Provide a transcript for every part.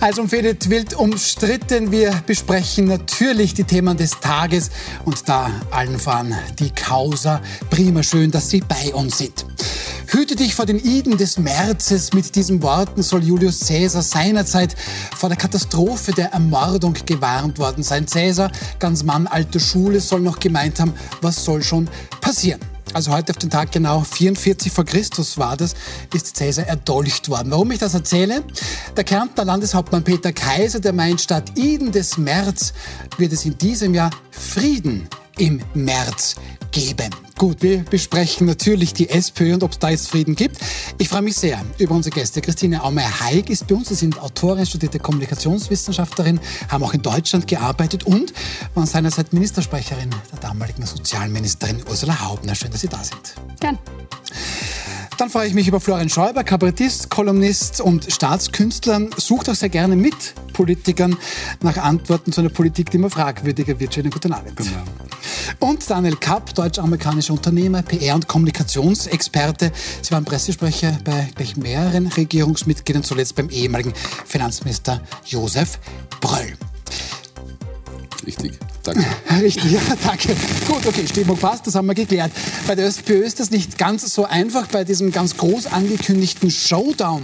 Also umfädet wild umstritten. Wir besprechen natürlich die Themen des Tages und da allen voran die Causa. Prima schön, dass Sie bei uns sind. Hüte dich vor den Iden des Märzes. Mit diesen Worten soll Julius Caesar seinerzeit vor der Katastrophe der Ermordung gewarnt worden sein. Caesar, ganz Mann alter Schule, soll noch gemeint haben, was soll schon passieren also heute auf den Tag genau 44 vor Christus war das, ist Cäsar erdolcht worden. Warum ich das erzähle? Der Kärntner Landeshauptmann Peter Kaiser, der meint, statt Iden des März wird es in diesem Jahr Frieden im März geben. Gut, wir besprechen natürlich die SPÖ und ob es da jetzt Frieden gibt. Ich freue mich sehr über unsere Gäste. Christine Aumeier-Heig ist bei uns. Sie sind Autorin, studierte Kommunikationswissenschaftlerin, haben auch in Deutschland gearbeitet und waren seinerzeit Ministersprecherin der damaligen Sozialministerin Ursula Haubner. Schön, dass Sie da sind. Gern. Dann freue ich mich über Florian Schäuber, Kabarettist, Kolumnist und Staatskünstler. Sucht auch sehr gerne mit Politikern nach Antworten zu einer Politik, die immer fragwürdiger wird. Schönen guten Abend. Genau. Und Daniel Kapp, deutsch-amerikanischer Unternehmer, PR- und Kommunikationsexperte. Sie waren Pressesprecher bei gleich mehreren Regierungsmitgliedern, zuletzt beim ehemaligen Finanzminister Josef Bröll. Richtig. Danke. Richtig, ja, danke. Gut, okay, Stimmung passt, das haben wir geklärt. Bei der SPÖ ist das nicht ganz so einfach. Bei diesem ganz groß angekündigten Showdown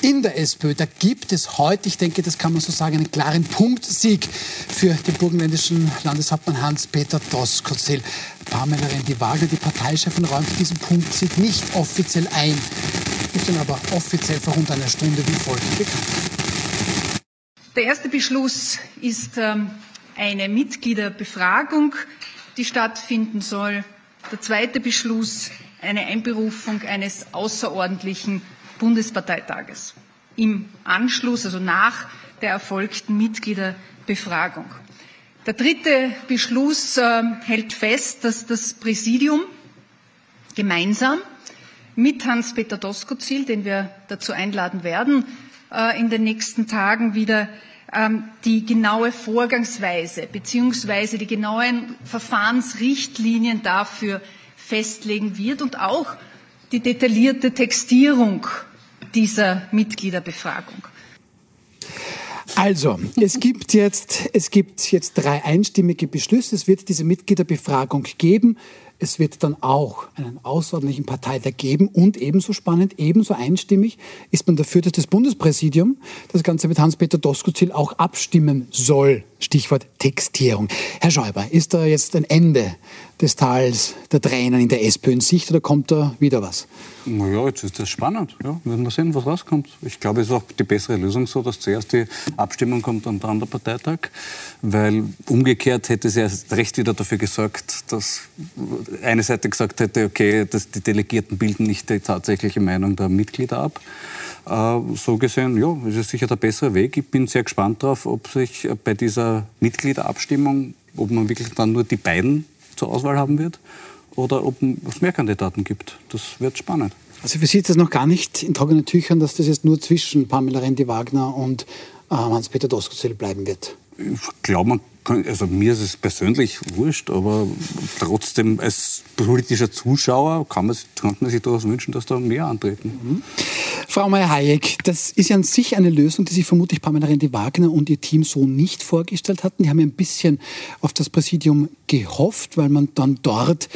in der SPÖ, da gibt es heute, ich denke, das kann man so sagen, einen klaren Punktsieg für den burgenländischen Landeshauptmann Hans-Peter Doskozil. Pamela Rendi-Wagner, die Parteichefin, räumt diesen Punktsieg nicht offiziell ein. Ist dann aber offiziell vor rund einer Stunde wie folgt bekannt. Der erste Beschluss ist ähm eine Mitgliederbefragung, die stattfinden soll. Der zweite Beschluss, eine Einberufung eines außerordentlichen Bundesparteitages im Anschluss, also nach der erfolgten Mitgliederbefragung. Der dritte Beschluss äh, hält fest, dass das Präsidium gemeinsam mit Hans-Peter Doskozil, den wir dazu einladen werden, äh, in den nächsten Tagen wieder die genaue Vorgangsweise beziehungsweise die genauen Verfahrensrichtlinien dafür festlegen wird und auch die detaillierte Textierung dieser Mitgliederbefragung. Also, es gibt jetzt, es gibt jetzt drei einstimmige Beschlüsse. Es wird diese Mitgliederbefragung geben. Es wird dann auch einen außerordentlichen Parteitag geben und ebenso spannend, ebenso einstimmig ist man dafür, dass das Bundespräsidium das Ganze mit Hans-Peter Doskozil auch abstimmen soll. Stichwort Textierung. Herr Schäuber, ist da jetzt ein Ende des Tals der Tränen in der SPÖ in Sicht oder kommt da wieder was? Naja, jetzt ist das spannend. Ja, wir werden sehen, was rauskommt. Ich glaube, es ist auch die bessere Lösung so, dass zuerst die Abstimmung kommt und dann der Parteitag. Weil umgekehrt hätte es ja recht wieder dafür gesorgt, dass eine Seite gesagt hätte, okay, dass die Delegierten bilden nicht die tatsächliche Meinung der Mitglieder ab. Äh, so gesehen, ja, es ist sicher der bessere Weg. Ich bin sehr gespannt darauf, ob sich bei dieser Mitgliederabstimmung, ob man wirklich dann nur die beiden zur Auswahl haben wird oder ob es mehr Kandidaten gibt. Das wird spannend. Also für Sie ist das noch gar nicht in trockenen Tüchern, dass das jetzt nur zwischen Pamela Rendi-Wagner und äh, Hans-Peter Doskozil bleiben wird? Ich glaube, man also mir ist es persönlich wurscht, aber trotzdem als politischer Zuschauer kann man, kann man sich durchaus wünschen, dass da mehr antreten. Mhm. Frau Meyer-Hayek, das ist ja an sich eine Lösung, die sich vermutlich Pamela Rendi-Wagner und ihr Team so nicht vorgestellt hatten. Die haben ja ein bisschen auf das Präsidium gehofft, weil man dann dort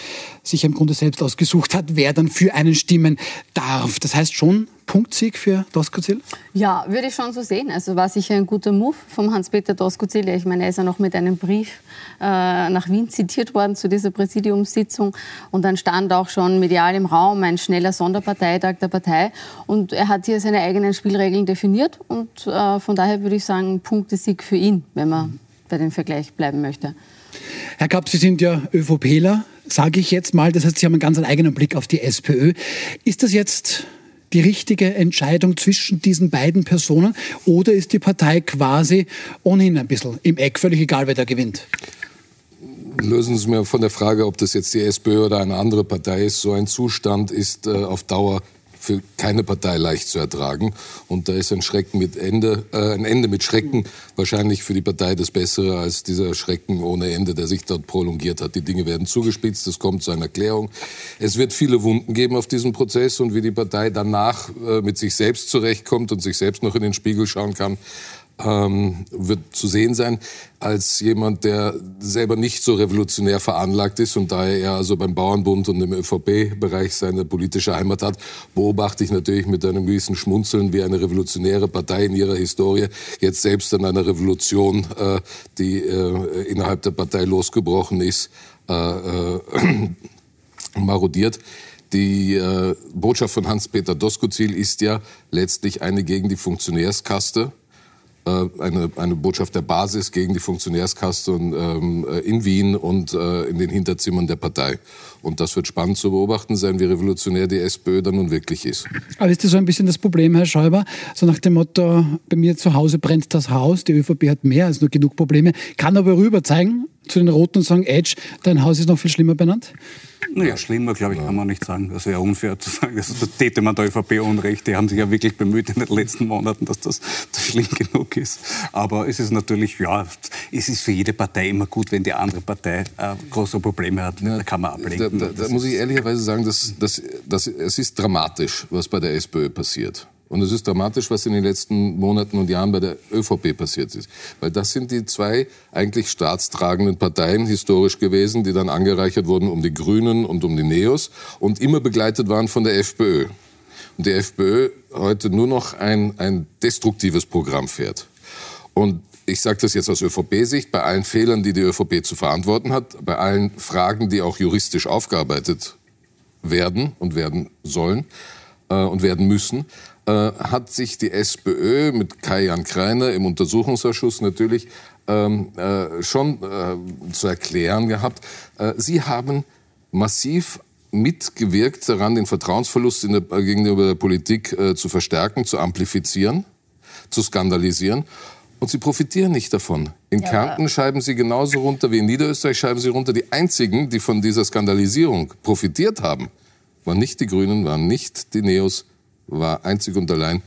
sich im Grunde selbst ausgesucht hat, wer dann für einen stimmen darf. Das heißt schon, Punktsieg für Doskozil? Ja, würde ich schon so sehen. Also war sicher ein guter Move vom Hans-Peter Doskozil. Ich meine, er ist ja noch mit einem Brief äh, nach Wien zitiert worden zu dieser Präsidiumssitzung. Und dann stand auch schon medial im Raum ein schneller Sonderparteitag der Partei. Und er hat hier seine eigenen Spielregeln definiert. Und äh, von daher würde ich sagen, Punktesieg für ihn, wenn man bei dem Vergleich bleiben möchte. Herr Kapp, Sie sind ja ÖVPler, sage ich jetzt mal. Das heißt, Sie haben einen ganz eigenen Blick auf die SPÖ. Ist das jetzt die richtige Entscheidung zwischen diesen beiden Personen oder ist die Partei quasi ohnehin ein bisschen im Eck, völlig egal, wer da gewinnt? Lösen Sie mir von der Frage, ob das jetzt die SPÖ oder eine andere Partei ist. So ein Zustand ist äh, auf Dauer für keine Partei leicht zu ertragen. Und da ist ein Schrecken mit Ende, äh, ein Ende mit Schrecken wahrscheinlich für die Partei das Bessere als dieser Schrecken ohne Ende, der sich dort prolongiert hat. Die Dinge werden zugespitzt, es kommt zu einer Klärung. Es wird viele Wunden geben auf diesem Prozess und wie die Partei danach äh, mit sich selbst zurechtkommt und sich selbst noch in den Spiegel schauen kann, ähm, wird zu sehen sein als jemand, der selber nicht so revolutionär veranlagt ist und daher eher also beim Bauernbund und im ÖVP-Bereich seine politische Heimat hat, beobachte ich natürlich mit einem gewissen Schmunzeln, wie eine revolutionäre Partei in ihrer Historie jetzt selbst an einer Revolution, äh, die äh, innerhalb der Partei losgebrochen ist, äh, äh marodiert. Die äh, Botschaft von Hans-Peter Doskozil ist ja letztlich eine gegen die Funktionärskaste, eine, eine Botschaft der Basis gegen die Funktionärskaste ähm, äh, in Wien und äh, in den Hinterzimmern der Partei. Und das wird spannend zu beobachten sein, wie revolutionär die SPÖ dann nun wirklich ist. Aber ist das so ein bisschen das Problem, Herr Schäuber? So nach dem Motto, bei mir zu Hause brennt das Haus, die ÖVP hat mehr als nur genug Probleme, kann aber rüber zeigen zu den Roten und sagen, Edge, dein Haus ist noch viel schlimmer benannt? Naja, schlimmer, glaube ich, kann man nicht sagen. Das wäre unfair zu sagen. Das, das täte man der ÖVP Unrecht. Die haben sich ja wirklich bemüht in den letzten Monaten, dass das, das schlimm genug ist. Aber es ist natürlich, ja, es ist für jede Partei immer gut, wenn die andere Partei äh, große Probleme hat. Da kann man ablenken. Da, da, da muss ich ehrlicherweise sagen, dass, dass, dass, es ist dramatisch, was bei der SPÖ passiert. Und es ist dramatisch, was in den letzten Monaten und Jahren bei der ÖVP passiert ist. Weil das sind die zwei eigentlich staatstragenden Parteien historisch gewesen, die dann angereichert wurden um die Grünen und um die Neos und immer begleitet waren von der FPÖ. Und die FPÖ heute nur noch ein, ein destruktives Programm fährt. Und ich sage das jetzt aus ÖVP-Sicht, bei allen Fehlern, die die ÖVP zu verantworten hat, bei allen Fragen, die auch juristisch aufgearbeitet werden und werden sollen äh, und werden müssen, äh, hat sich die SPÖ mit Kai-Jan Kreiner im Untersuchungsausschuss natürlich ähm, äh, schon äh, zu erklären gehabt. Äh, sie haben massiv mitgewirkt daran, den Vertrauensverlust der, gegenüber der Politik äh, zu verstärken, zu amplifizieren, zu skandalisieren. Und sie profitieren nicht davon. In ja, Kärnten schreiben sie genauso runter wie in Niederösterreich schreiben sie runter. Die einzigen, die von dieser Skandalisierung profitiert haben, waren nicht die Grünen, waren nicht die Neos, war einzig und allein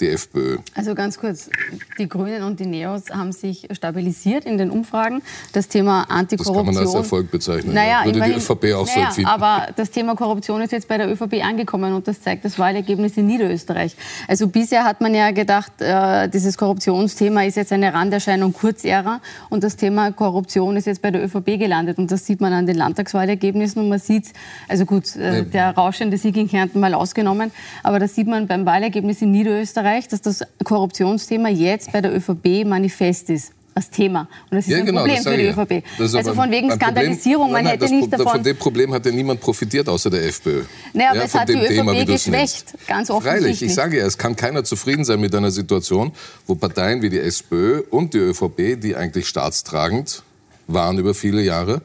die FPÖ. Also ganz kurz, die Grünen und die Neos haben sich stabilisiert in den Umfragen. Das Thema Antikorruption... Das kann man als Erfolg bezeichnen. Naja, ja. Würde immerhin, die ÖVP auch naja, so empfinden. Aber das Thema Korruption ist jetzt bei der ÖVP angekommen und das zeigt das Wahlergebnis in Niederösterreich. Also bisher hat man ja gedacht, äh, dieses Korruptionsthema ist jetzt eine Randerscheinung Kurzära und das Thema Korruption ist jetzt bei der ÖVP gelandet und das sieht man an den Landtagswahlergebnissen und man sieht, also gut, äh, der rauschende Sieg in Kärnten mal ausgenommen, aber das sieht man beim Wahlergebnis in Niederösterreich Österreich, dass das Korruptionsthema jetzt bei der ÖVP manifest ist als Thema. Und das ist ja, ein genau, Problem für die ÖVP. Also von wegen Skandalisierung, man hätte nicht davon... Von dem Problem hat ja niemand profitiert, außer der FPÖ. Naja, aber ja, es hat die ÖVP Thema, geschwächt, ganz offensichtlich. Freilich, ich sage ja, es kann keiner zufrieden sein mit einer Situation, wo Parteien wie die SPÖ und die ÖVP, die eigentlich staatstragend waren über viele Jahre,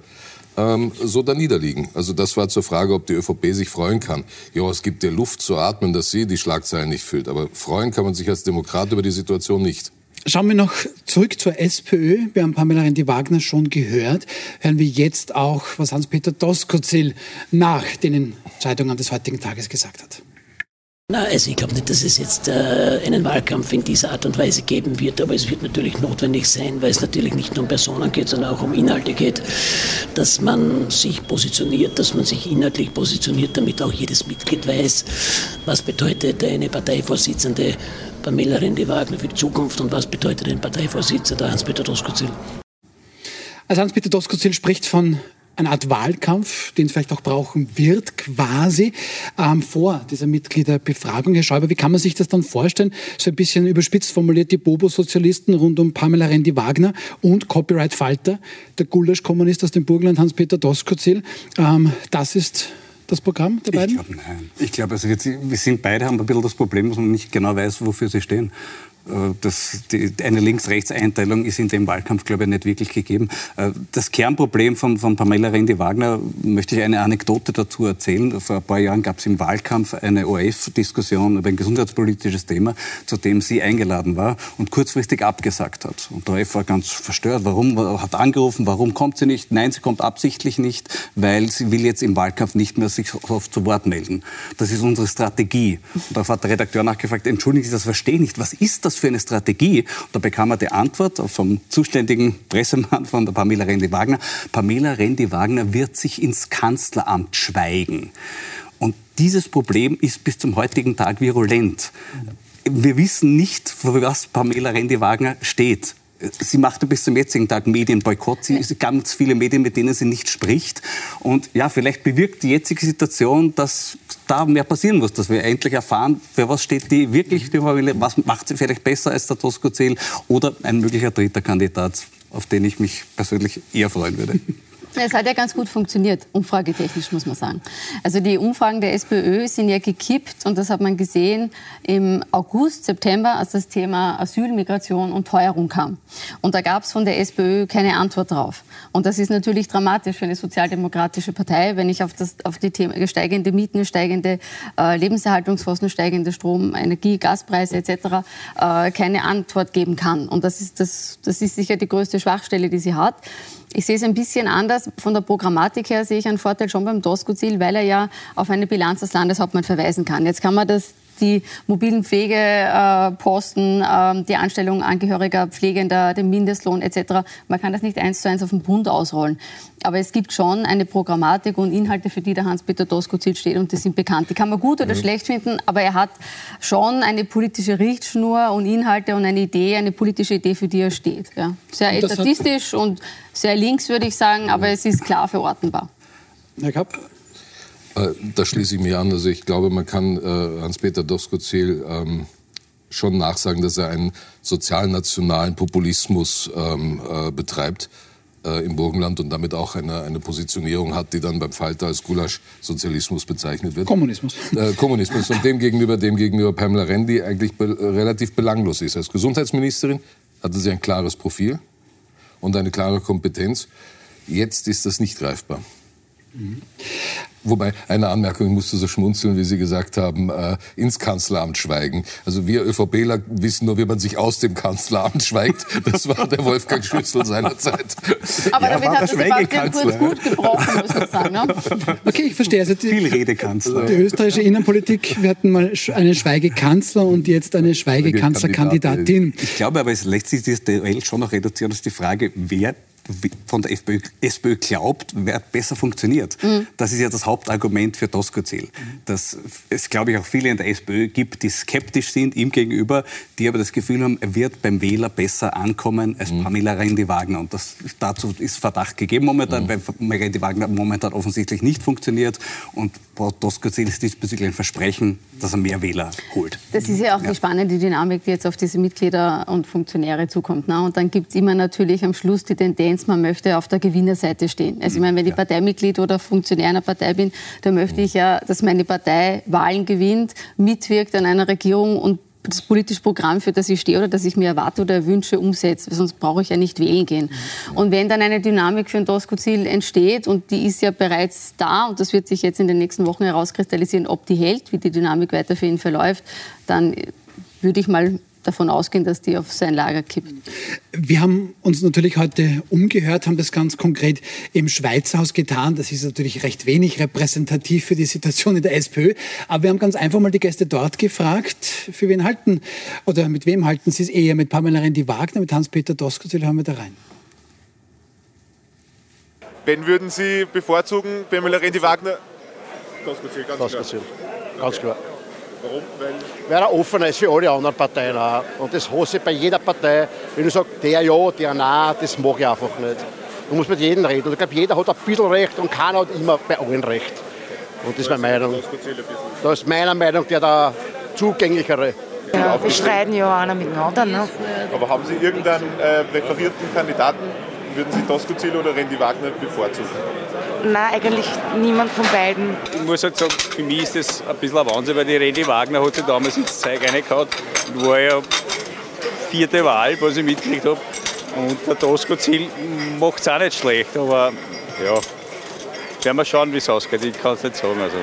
ähm, so da niederliegen. Also das war zur Frage, ob die ÖVP sich freuen kann. Ja, es gibt dir Luft zu atmen, dass sie die Schlagzeilen nicht füllt. Aber freuen kann man sich als Demokrat über die Situation nicht. Schauen wir noch zurück zur SPÖ. Wir haben Pamela Rendi-Wagner schon gehört. Hören wir jetzt auch, was Hans-Peter Doskozil nach den Entscheidungen des heutigen Tages gesagt hat. Na, also ich glaube nicht, dass es jetzt äh, einen Wahlkampf in dieser Art und Weise geben wird, aber es wird natürlich notwendig sein, weil es natürlich nicht nur um Personen geht, sondern auch um Inhalte geht, dass man sich positioniert, dass man sich inhaltlich positioniert, damit auch jedes Mitglied weiß, was bedeutet eine Parteivorsitzende Pamela Rendi-Wagner für die Zukunft und was bedeutet ein Parteivorsitzender Hans-Peter Doskozil. Also Hans-Peter Doskozil spricht von eine Art Wahlkampf, den es vielleicht auch brauchen wird, quasi ähm, vor dieser Mitgliederbefragung. Herr Schäuber, wie kann man sich das dann vorstellen? So ein bisschen überspitzt formuliert die Bobo-Sozialisten rund um Pamela Rendi-Wagner und Copyright-Falter, der Gulasch-Kommunist aus dem Burgenland Hans-Peter Doskozil. Ähm, das ist das Programm der beiden? Ich glaube, nein. Ich glaube, also wir sind beide haben ein bisschen das Problem, dass man nicht genau weiß, wofür sie stehen. Äh, das, die, eine Links-Rechts-Einteilung ist in dem Wahlkampf, glaube ich, nicht wirklich gegeben. Äh, das Kernproblem von, von Pamela Rendi-Wagner möchte ich eine Anekdote dazu erzählen. Vor ein paar Jahren gab es im Wahlkampf eine OF-Diskussion über ein gesundheitspolitisches Thema, zu dem sie eingeladen war und kurzfristig abgesagt hat. Und der OF war ganz verstört. Warum? Hat angerufen, warum kommt sie nicht? Nein, sie kommt absichtlich nicht, weil sie will jetzt im Wahlkampf nicht mehr sich oft zu Wort melden. Das ist unsere Strategie. Und darauf hat der Redakteur nachgefragt, entschuldigen Sie, das verstehe ich nicht. Was ist das? Das für eine Strategie? Und da bekam er die Antwort vom zuständigen Pressemann von der Pamela Rendi-Wagner. Pamela Rendi-Wagner wird sich ins Kanzleramt schweigen. Und dieses Problem ist bis zum heutigen Tag virulent. wir wissen nicht, für was Pamela Rendi-Wagner steht. Sie machte bis zum jetzigen Tag Medienboykott. Sie ja. ganz viele Medien, mit denen sie nicht spricht. Und ja, vielleicht bewirkt die jetzige Situation, dass da mehr passieren muss, dass wir endlich erfahren, für was steht die wirklich, die Familie, was macht sie vielleicht besser als der Tosco Zell oder ein möglicher dritter Kandidat, auf den ich mich persönlich eher freuen würde. Es hat ja ganz gut funktioniert, umfragetechnisch muss man sagen. Also die Umfragen der SPÖ sind ja gekippt und das hat man gesehen im August, September, als das Thema Asyl, Migration und Teuerung kam. Und da gab es von der SPÖ keine Antwort drauf. Und das ist natürlich dramatisch für eine sozialdemokratische Partei, wenn ich auf, das, auf die Themen steigende Mieten, steigende äh, Lebenserhaltungskosten, steigende Strom, Energie, Gaspreise etc. Äh, keine Antwort geben kann. Und das ist, das, das ist sicher die größte Schwachstelle, die sie hat. Ich sehe es ein bisschen anders. Von der Programmatik her sehe ich einen Vorteil schon beim Doskozil, weil er ja auf eine Bilanz des Landeshauptmann verweisen kann. Jetzt kann man das die mobilen Pflegeposten, äh, die Anstellung Angehöriger, Pflegender, den Mindestlohn etc. Man kann das nicht eins zu eins auf den Bund ausrollen. Aber es gibt schon eine Programmatik und Inhalte, für die der Hans-Peter Doskozil steht und die sind bekannt. Die kann man gut oder mhm. schlecht finden, aber er hat schon eine politische Richtschnur und Inhalte und eine Idee, eine politische Idee, für die er steht. Ja. Sehr etatistisch und sehr links, würde ich sagen, aber es ist klar verortenbar. Herr Kapp? Äh, da schließe ich mich an. Also ich glaube, man kann äh, Hans-Peter Doskozil ähm, schon nachsagen, dass er einen sozialnationalen Populismus ähm, äh, betreibt im Burgenland und damit auch eine, eine Positionierung hat, die dann beim Falter als Gulasch-Sozialismus bezeichnet wird. Kommunismus. Äh, Kommunismus. Und dem gegenüber, dem gegenüber Pamela Rendi eigentlich be relativ belanglos ist. Als Gesundheitsministerin hatte sie ein klares Profil und eine klare Kompetenz. Jetzt ist das nicht greifbar. Mhm. Wobei, eine Anmerkung, ich musste so schmunzeln, wie Sie gesagt haben, äh, ins Kanzleramt schweigen. Also wir ÖVPler wissen nur, wie man sich aus dem Kanzleramt schweigt. Das war der Wolfgang Schüssel seinerzeit. Aber ja, damit hat der Sebastian Kurz gut gebrochen, muss man sagen. Ne? Okay, ich verstehe. Also die, Viel Redekanzler. Die österreichische Innenpolitik, wir hatten mal einen Schweigekanzler und jetzt eine Schweigekanzlerkandidatin. Ich glaube aber, es lässt sich das Duell schon noch reduzieren Das ist die Frage, wer von der FPÖ, SPÖ glaubt, wer besser funktioniert. Mhm. Das ist ja das Hauptargument für Doskozil. Mhm. Dass es, glaube ich, auch viele in der SPÖ gibt, die skeptisch sind ihm gegenüber, die aber das Gefühl haben, er wird beim Wähler besser ankommen als mhm. Pamela Rendi-Wagner. Und das, dazu ist Verdacht gegeben momentan, mhm. weil Pamela Rendi-Wagner momentan offensichtlich nicht funktioniert. Und Doskozil ist diesbezüglich ein Versprechen, dass er mehr Wähler holt. Das ist ja auch ja. die spannende Dynamik, die jetzt auf diese Mitglieder und Funktionäre zukommt. Ne? Und dann gibt es immer natürlich am Schluss die Tendenz, man möchte auf der Gewinnerseite stehen. Also ich meine, wenn ich Parteimitglied oder Funktionär einer Partei bin, dann möchte ich ja, dass meine Partei Wahlen gewinnt, mitwirkt an einer Regierung und das politische Programm, für das ich stehe oder das ich mir erwarte oder wünsche, umsetze. Sonst brauche ich ja nicht wählen gehen. Und wenn dann eine Dynamik für ein Doskozil entsteht, und die ist ja bereits da, und das wird sich jetzt in den nächsten Wochen herauskristallisieren, ob die hält, wie die Dynamik weiter für ihn verläuft, dann würde ich mal davon ausgehen, dass die auf sein Lager kippt. Wir haben uns natürlich heute umgehört, haben das ganz konkret im Schweizerhaus getan. Das ist natürlich recht wenig repräsentativ für die Situation in der SPÖ. Aber wir haben ganz einfach mal die Gäste dort gefragt, für wen halten oder mit wem halten sie es eher? Mit Pamela Rendi-Wagner, mit Hans-Peter Doskozil, haben wir da rein. Wen würden Sie bevorzugen? Pamela Rendi-Wagner? Doskozil, ganz Doskozil. klar. Ganz klar. Warum? Weil, Weil er offener ist wie alle anderen Parteien auch. Und das hasse ich bei jeder Partei. Wenn du sagst, der ja, der nein, das mag ich einfach nicht. Du musst mit jedem reden. Und ich glaube, jeder hat ein bisschen Recht und keiner hat immer bei allen Recht. Und das ist meine Meinung. Das ist meiner Meinung der da zugänglichere. Ja, wir streiten ja einer mit dem anderen. Ne? Aber haben Sie irgendeinen äh, präferierten Kandidaten? Würden Sie Doskozil oder Randy Wagner bevorzugen? Nein, eigentlich niemand von beiden. Ich muss halt sagen, für mich ist das ein bisschen ein Wahnsinn, weil die Randy Wagner hat sich damals ins Zeug reingehauen und war ja vierte Wahl, was ich mitgekriegt habe. Und der Tosco Ziel macht es auch nicht schlecht, aber ja, werden wir schauen, wie es ausgeht. Ich kann es nicht sagen. Also.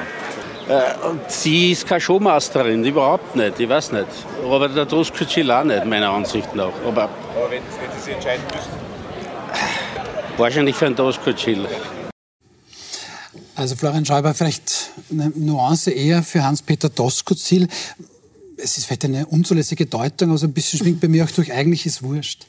Äh, und sie ist keine Showmasterin, überhaupt nicht, ich weiß nicht. Aber der Tosco Ziel auch nicht, meiner Ansicht nach. Aber, aber wenn, wenn Sie entscheiden müssen? Wahrscheinlich für einen Tosco. Also Florian Schäuber, vielleicht eine Nuance eher für Hans-Peter Doskozil. Es ist vielleicht eine unzulässige Deutung, aber so ein bisschen schwingt bei mir auch durch, eigentlich ist wurscht.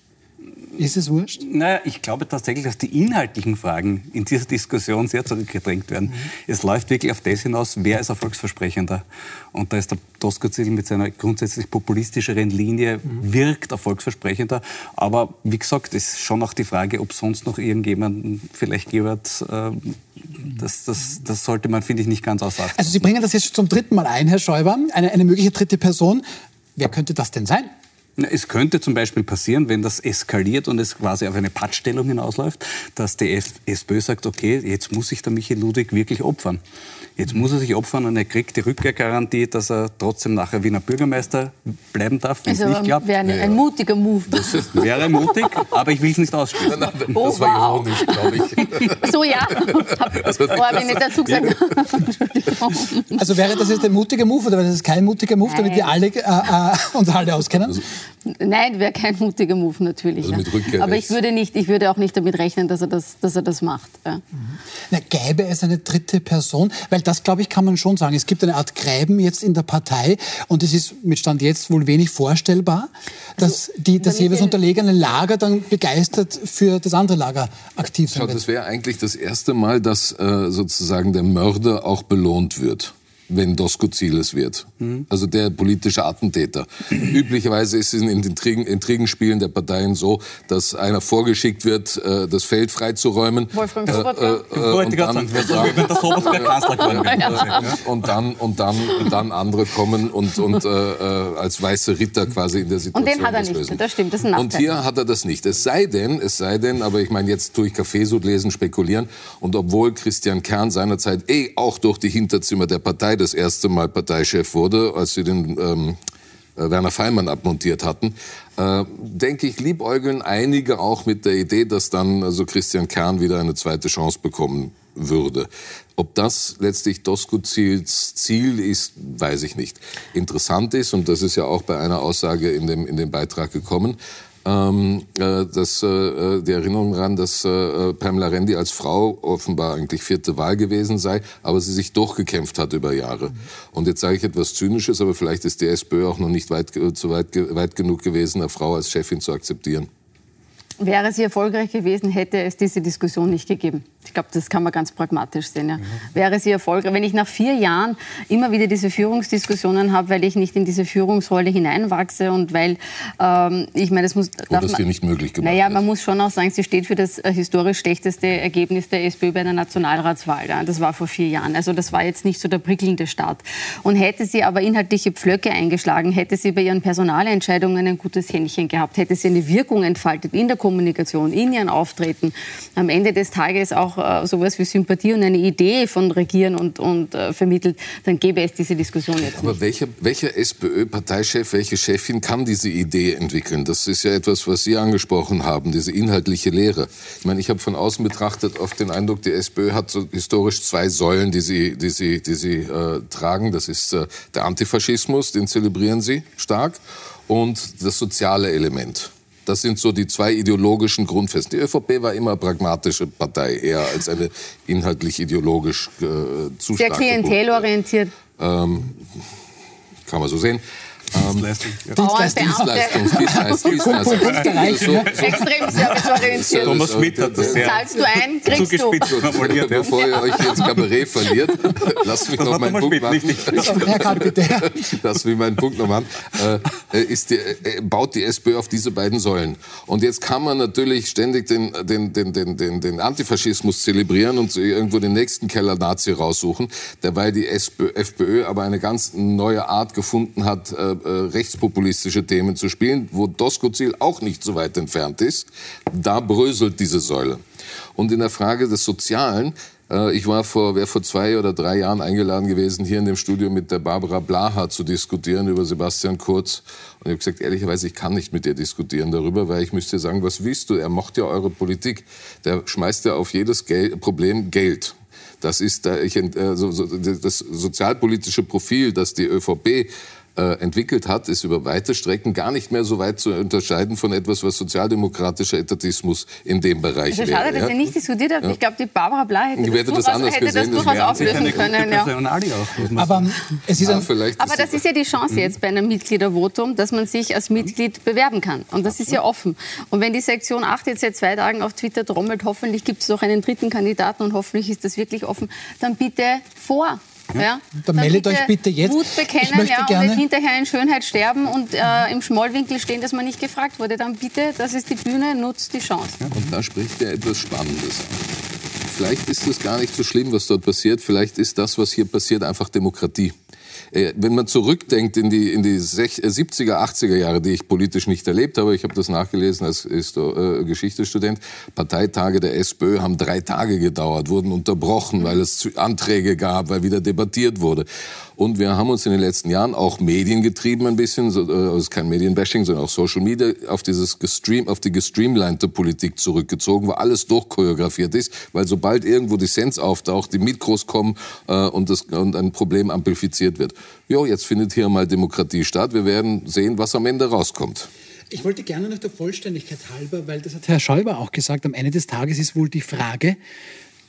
Ist es wurscht? Naja, ich glaube tatsächlich, dass die inhaltlichen Fragen in dieser Diskussion sehr zurückgedrängt werden. Mhm. Es läuft wirklich auf das hinaus, wer ist erfolgsversprechender. Und da ist der Doskozil mit seiner grundsätzlich populistischeren Linie mhm. wirkt erfolgsversprechender. Aber wie gesagt, ist schon auch die Frage, ob sonst noch irgendjemanden vielleicht gehört. Äh, das, das, das sollte man, finde ich, nicht ganz außer Also Sie bringen das jetzt zum dritten Mal ein, Herr Schäuber, eine, eine mögliche dritte Person. Wer könnte das denn sein? Es könnte zum Beispiel passieren, wenn das eskaliert und es quasi auf eine Pattstellung hinausläuft, dass die SPÖ sagt, okay, jetzt muss sich der Michael Ludwig wirklich opfern. Jetzt muss er sich opfern und er kriegt die Rückkehrgarantie, dass er trotzdem nachher Wiener Bürgermeister bleiben darf, wenn also, es nicht klappt. Wäre ein, ein mutiger Move. Das wäre mutig, aber ich will es nicht ausschließen. Nein, nein, oh, das war wow. ironisch, glaube ich. So, ja. Also, oh, habe ich nicht dazu gesagt. also wäre das jetzt ein mutiger Move oder wäre das kein mutiger Move, damit wir alle, äh, äh, uns alle auskennen? Also, Nein, wäre kein mutiger Move natürlich. Also ja. Aber ich würde, nicht, ich würde auch nicht damit rechnen, dass er das, dass er das macht. Ja. Na, gäbe es eine dritte Person? Weil das, glaube ich, kann man schon sagen. Es gibt eine Art Gräben jetzt in der Partei und es ist mit Stand jetzt wohl wenig vorstellbar, dass also, die, das jeweils unterlegene Lager dann begeistert für das andere Lager aktiv sein Schau, Das wäre eigentlich das erste Mal, dass äh, sozusagen der Mörder auch belohnt wird wenn Doskozil es wird. Mhm. Also der politische Attentäter. Üblicherweise ist es in den Intrigen, Intrigenspielen der Parteien so, dass einer vorgeschickt wird, äh, das Feld freizuräumen. Wolfgang äh, äh, äh, und, dann, und dann und dann und dann andere kommen und und äh, äh, als weiße Ritter quasi in der Situation. Und den hat er nicht. Lösen. Das stimmt. Das ist ein und hier hat er das nicht. Es sei denn, es sei denn, aber ich meine jetzt tue ich Kaffeesud lesen, spekulieren und obwohl Christian Kern seinerzeit eh auch durch die Hinterzimmer der Partei das erste Mal Parteichef wurde, als sie den ähm, äh, Werner Feimann abmontiert hatten, äh, denke ich, liebäugeln einige auch mit der Idee, dass dann also Christian Kern wieder eine zweite Chance bekommen würde. Ob das letztlich Doskozils Ziel ist, weiß ich nicht. Interessant ist, und das ist ja auch bei einer Aussage in dem, in dem Beitrag gekommen, ähm, äh, dass, äh, die Erinnerung daran, dass äh, Pamela Rendi als Frau offenbar eigentlich vierte Wahl gewesen sei, aber sie sich durchgekämpft hat über Jahre. Mhm. Und jetzt sage ich etwas Zynisches, aber vielleicht ist die SPÖ auch noch nicht weit, zu weit, weit genug gewesen, eine Frau als Chefin zu akzeptieren. Wäre sie erfolgreich gewesen, hätte es diese Diskussion nicht gegeben. Ich glaube, das kann man ganz pragmatisch sehen. Ja. Mhm. Wäre sie erfolgreich, wenn ich nach vier Jahren immer wieder diese Führungsdiskussionen habe, weil ich nicht in diese Führungsrolle hineinwachse und weil ähm, ich meine, das muss. Oder das dir nicht möglich gemacht Naja, man muss schon auch sagen, sie steht für das äh, historisch schlechteste Ergebnis der SPÖ bei der Nationalratswahl. Ja. Das war vor vier Jahren. Also das war jetzt nicht so der prickelnde Start. Und hätte sie aber inhaltliche Pflöcke eingeschlagen, hätte sie bei ihren Personalentscheidungen ein gutes Händchen gehabt, hätte sie eine Wirkung entfaltet in der Kommunikation, in ihren Auftreten, am Ende des Tages auch auch äh, sowas wie Sympathie und eine Idee von Regieren und, und äh, vermittelt, dann gäbe es diese Diskussion jetzt Aber nicht. welcher, welcher SPÖ-Parteichef, welche Chefin kann diese Idee entwickeln? Das ist ja etwas, was Sie angesprochen haben, diese inhaltliche Lehre. Ich meine, ich habe von außen betrachtet oft den Eindruck, die SPÖ hat so historisch zwei Säulen, die sie, die sie, die sie äh, tragen. Das ist äh, der Antifaschismus, den zelebrieren sie stark, und das soziale Element. Das sind so die zwei ideologischen Grundfesten. Die ÖVP war immer eine pragmatische Partei, eher als eine inhaltlich ideologisch äh, zu Sehr klientelorientiert. Ähm, kann man so sehen. Ähm, Dienstleistung. Dienstleistung. Dienstleistung. Extrem serviceorientiert. Thomas Schmidt hat das sehr Zahlst du ein, kriegst du. Formuliert, Bevor ihr euch jetzt Kabarett verliert, lasst mich noch meinen Punkt machen. Lass mich meinen Punkt noch machen. Äh, ist die, äh, baut die SPÖ auf diese beiden Säulen. Und jetzt kann man natürlich ständig den, den, den, den, den, den Antifaschismus zelebrieren und irgendwo den nächsten Keller-Nazi raussuchen, dabei die SPÖ, FPÖ aber eine ganz neue Art gefunden hat, äh, äh, rechtspopulistische Themen zu spielen, wo Doskozil auch nicht so weit entfernt ist. Da bröselt diese Säule. Und in der Frage des Sozialen, äh, ich war vor, wäre vor zwei oder drei Jahren eingeladen gewesen, hier in dem Studio mit der Barbara Blaha zu diskutieren über Sebastian Kurz. Und ich habe gesagt, ehrlicherweise, ich kann nicht mit dir diskutieren darüber, weil ich müsste sagen, was willst du? Er mocht ja eure Politik. Der schmeißt ja auf jedes Gel Problem Geld. Das ist äh, das sozialpolitische Profil, das die ÖVP äh, entwickelt hat, ist über weite Strecken gar nicht mehr so weit zu unterscheiden von etwas, was sozialdemokratischer Etatismus in dem Bereich Also wäre. schade, dass ja? ihr nicht diskutiert habt. Ja. Ich glaube, die Barbara Bla hätte, das, hätte das durchaus, anders hätte das gesehen, das durchaus auflösen können. Ja. Aber es ist Ja, ein, vielleicht Aber ist das ist ja die Chance jetzt bei einem Mitgliedervotum, dass man sich als Mitglied bewerben kann. Und das ist ja offen. Und wenn die Sektion 8 jetzt seit zwei Tagen auf Twitter trommelt, hoffentlich gibt es noch einen dritten Kandidaten und hoffentlich ist das wirklich offen, dann bitte vor. Ja? Dann meldet euch bitte jetzt. Mut Ich bekennen möchte ja, gerne- und nicht hinterher in Schönheit sterben und äh, im Schmollwinkel stehen, dass man nicht gefragt wurde. Dann bitte, das ist die Bühne, nutzt die Chance. Und da spricht er etwas Spannendes an. Vielleicht ist es gar nicht so schlimm, was dort passiert. Vielleicht ist das, was hier passiert, einfach Demokratie. Äh, Wenn man zurückdenkt in die, in die sech- äh, 70er, 80er Jahre, die ich politisch nicht erlebt habe, ich habe das nachgelesen als äh, Geschichtsstudent, Parteitage der SPÖ haben drei Tage gedauert, wurden unterbrochen, weil es Anträge gab, weil wieder debattiert wurde. Und wir haben uns in den letzten Jahren auch mediengetrieben ein bisschen, so, es ist kein Medienbashing, sondern auch Social Media, auf dieses gestream, auf die gestreamlinete Politik zurückgezogen, wo alles durchchoreografiert ist, weil sobald irgendwo Dissens auftaucht, die Mikros kommen äh, und, das, und ein Problem amplifiziert wird. Jo, jetzt findet hier mal Demokratie statt. Wir werden sehen, was am Ende rauskommt. Ich wollte gerne noch der Vollständigkeit halber, weil das hat Herr Schäuber auch gesagt, am Ende des Tages ist wohl die Frage,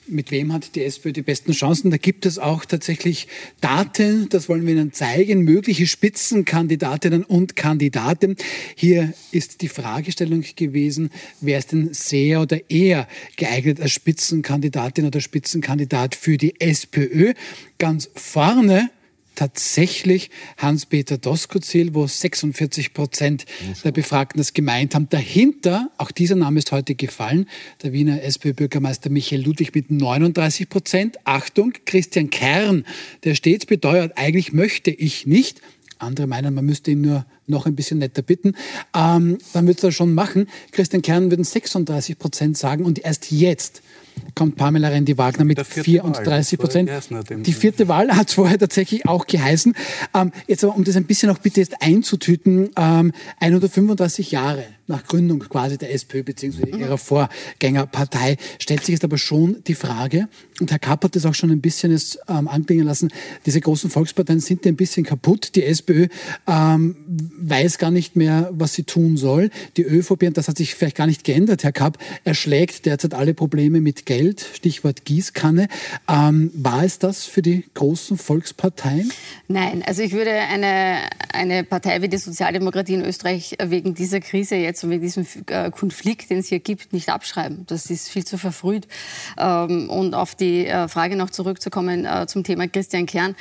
mit wem hat die SPÖ die besten Chancen? Da gibt es auch tatsächlich Daten, das wollen wir Ihnen zeigen, mögliche Spitzenkandidatinnen und Kandidaten. Hier ist die Fragestellung gewesen, wer ist denn sehr oder eher geeignet als Spitzenkandidatin oder Spitzenkandidat für die SPÖ? Ganz vorne tatsächlich Hans-Peter Doskozil, wo 46 Prozent der Befragten das gemeint haben. Dahinter, auch dieser Name ist heute gefallen, der Wiener SPÖ-Bürgermeister Michael Ludwig mit 39 Prozent. Achtung, Christian Kern, der stets beteuert, eigentlich möchte ich nicht. Andere meinen, man müsste ihn nur noch ein bisschen netter bitten. Ähm, dann wird es das schon machen. Christian Kern würden 36 Prozent sagen und erst jetzt kommt Pamela Rendi-Wagner mit Der vierte 34 Wahl, das war Prozent. Die vierte Wahl hat es vorher tatsächlich auch geheißen. Ähm, jetzt aber, um das ein bisschen auch bitte jetzt einzutüten, ähm, 135 Jahre nach Gründung quasi der SPÖ bzw. ihrer Vorgängerpartei stellt sich jetzt aber schon die Frage, und Herr Kapp hat das auch schon ein bisschen jetzt, ähm, anklingen lassen, diese großen Volksparteien sind ein bisschen kaputt. Die SPÖ ähm, weiß gar nicht mehr, was sie tun soll. Die ÖVP, und das hat sich vielleicht gar nicht geändert, Herr Kapp, erschlägt derzeit alle Probleme mit Geld, Stichwort Gießkanne. Ähm, war es das für die großen Volksparteien? Nein, also ich würde eine, eine Partei wie die Sozialdemokratie in Österreich wegen dieser Krise jetzt und wegen diesem äh, Konflikt, den es hier gibt, nicht abschreiben. Das ist viel zu verfrüht. Ähm, und auf die äh, Frage noch zurückzukommen äh, zum Thema Christian Kern.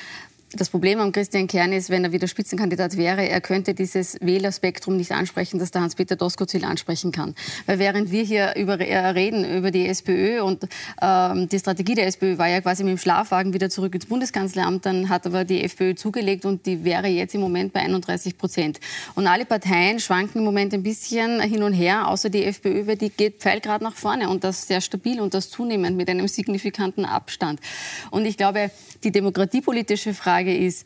Das Problem am Christian Kern ist, wenn er wieder Spitzenkandidat wäre, er könnte dieses Wählerspektrum nicht ansprechen, das der Hans-Peter Doskozil ansprechen kann. Weil während wir hier über, äh, reden über die SPÖ und ähm, die Strategie der SPÖ war ja quasi mit dem Schlafwagen wieder zurück ins Bundeskanzleramt, dann hat aber die FPÖ zugelegt und die wäre jetzt im Moment bei 31 Prozent. Und alle Parteien schwanken im Moment ein bisschen hin und her, außer die FPÖ, weil die geht pfeilgrad nach vorne und das sehr stabil und das zunehmend mit einem signifikanten Abstand. Und ich glaube, die demokratiepolitische Frage ist,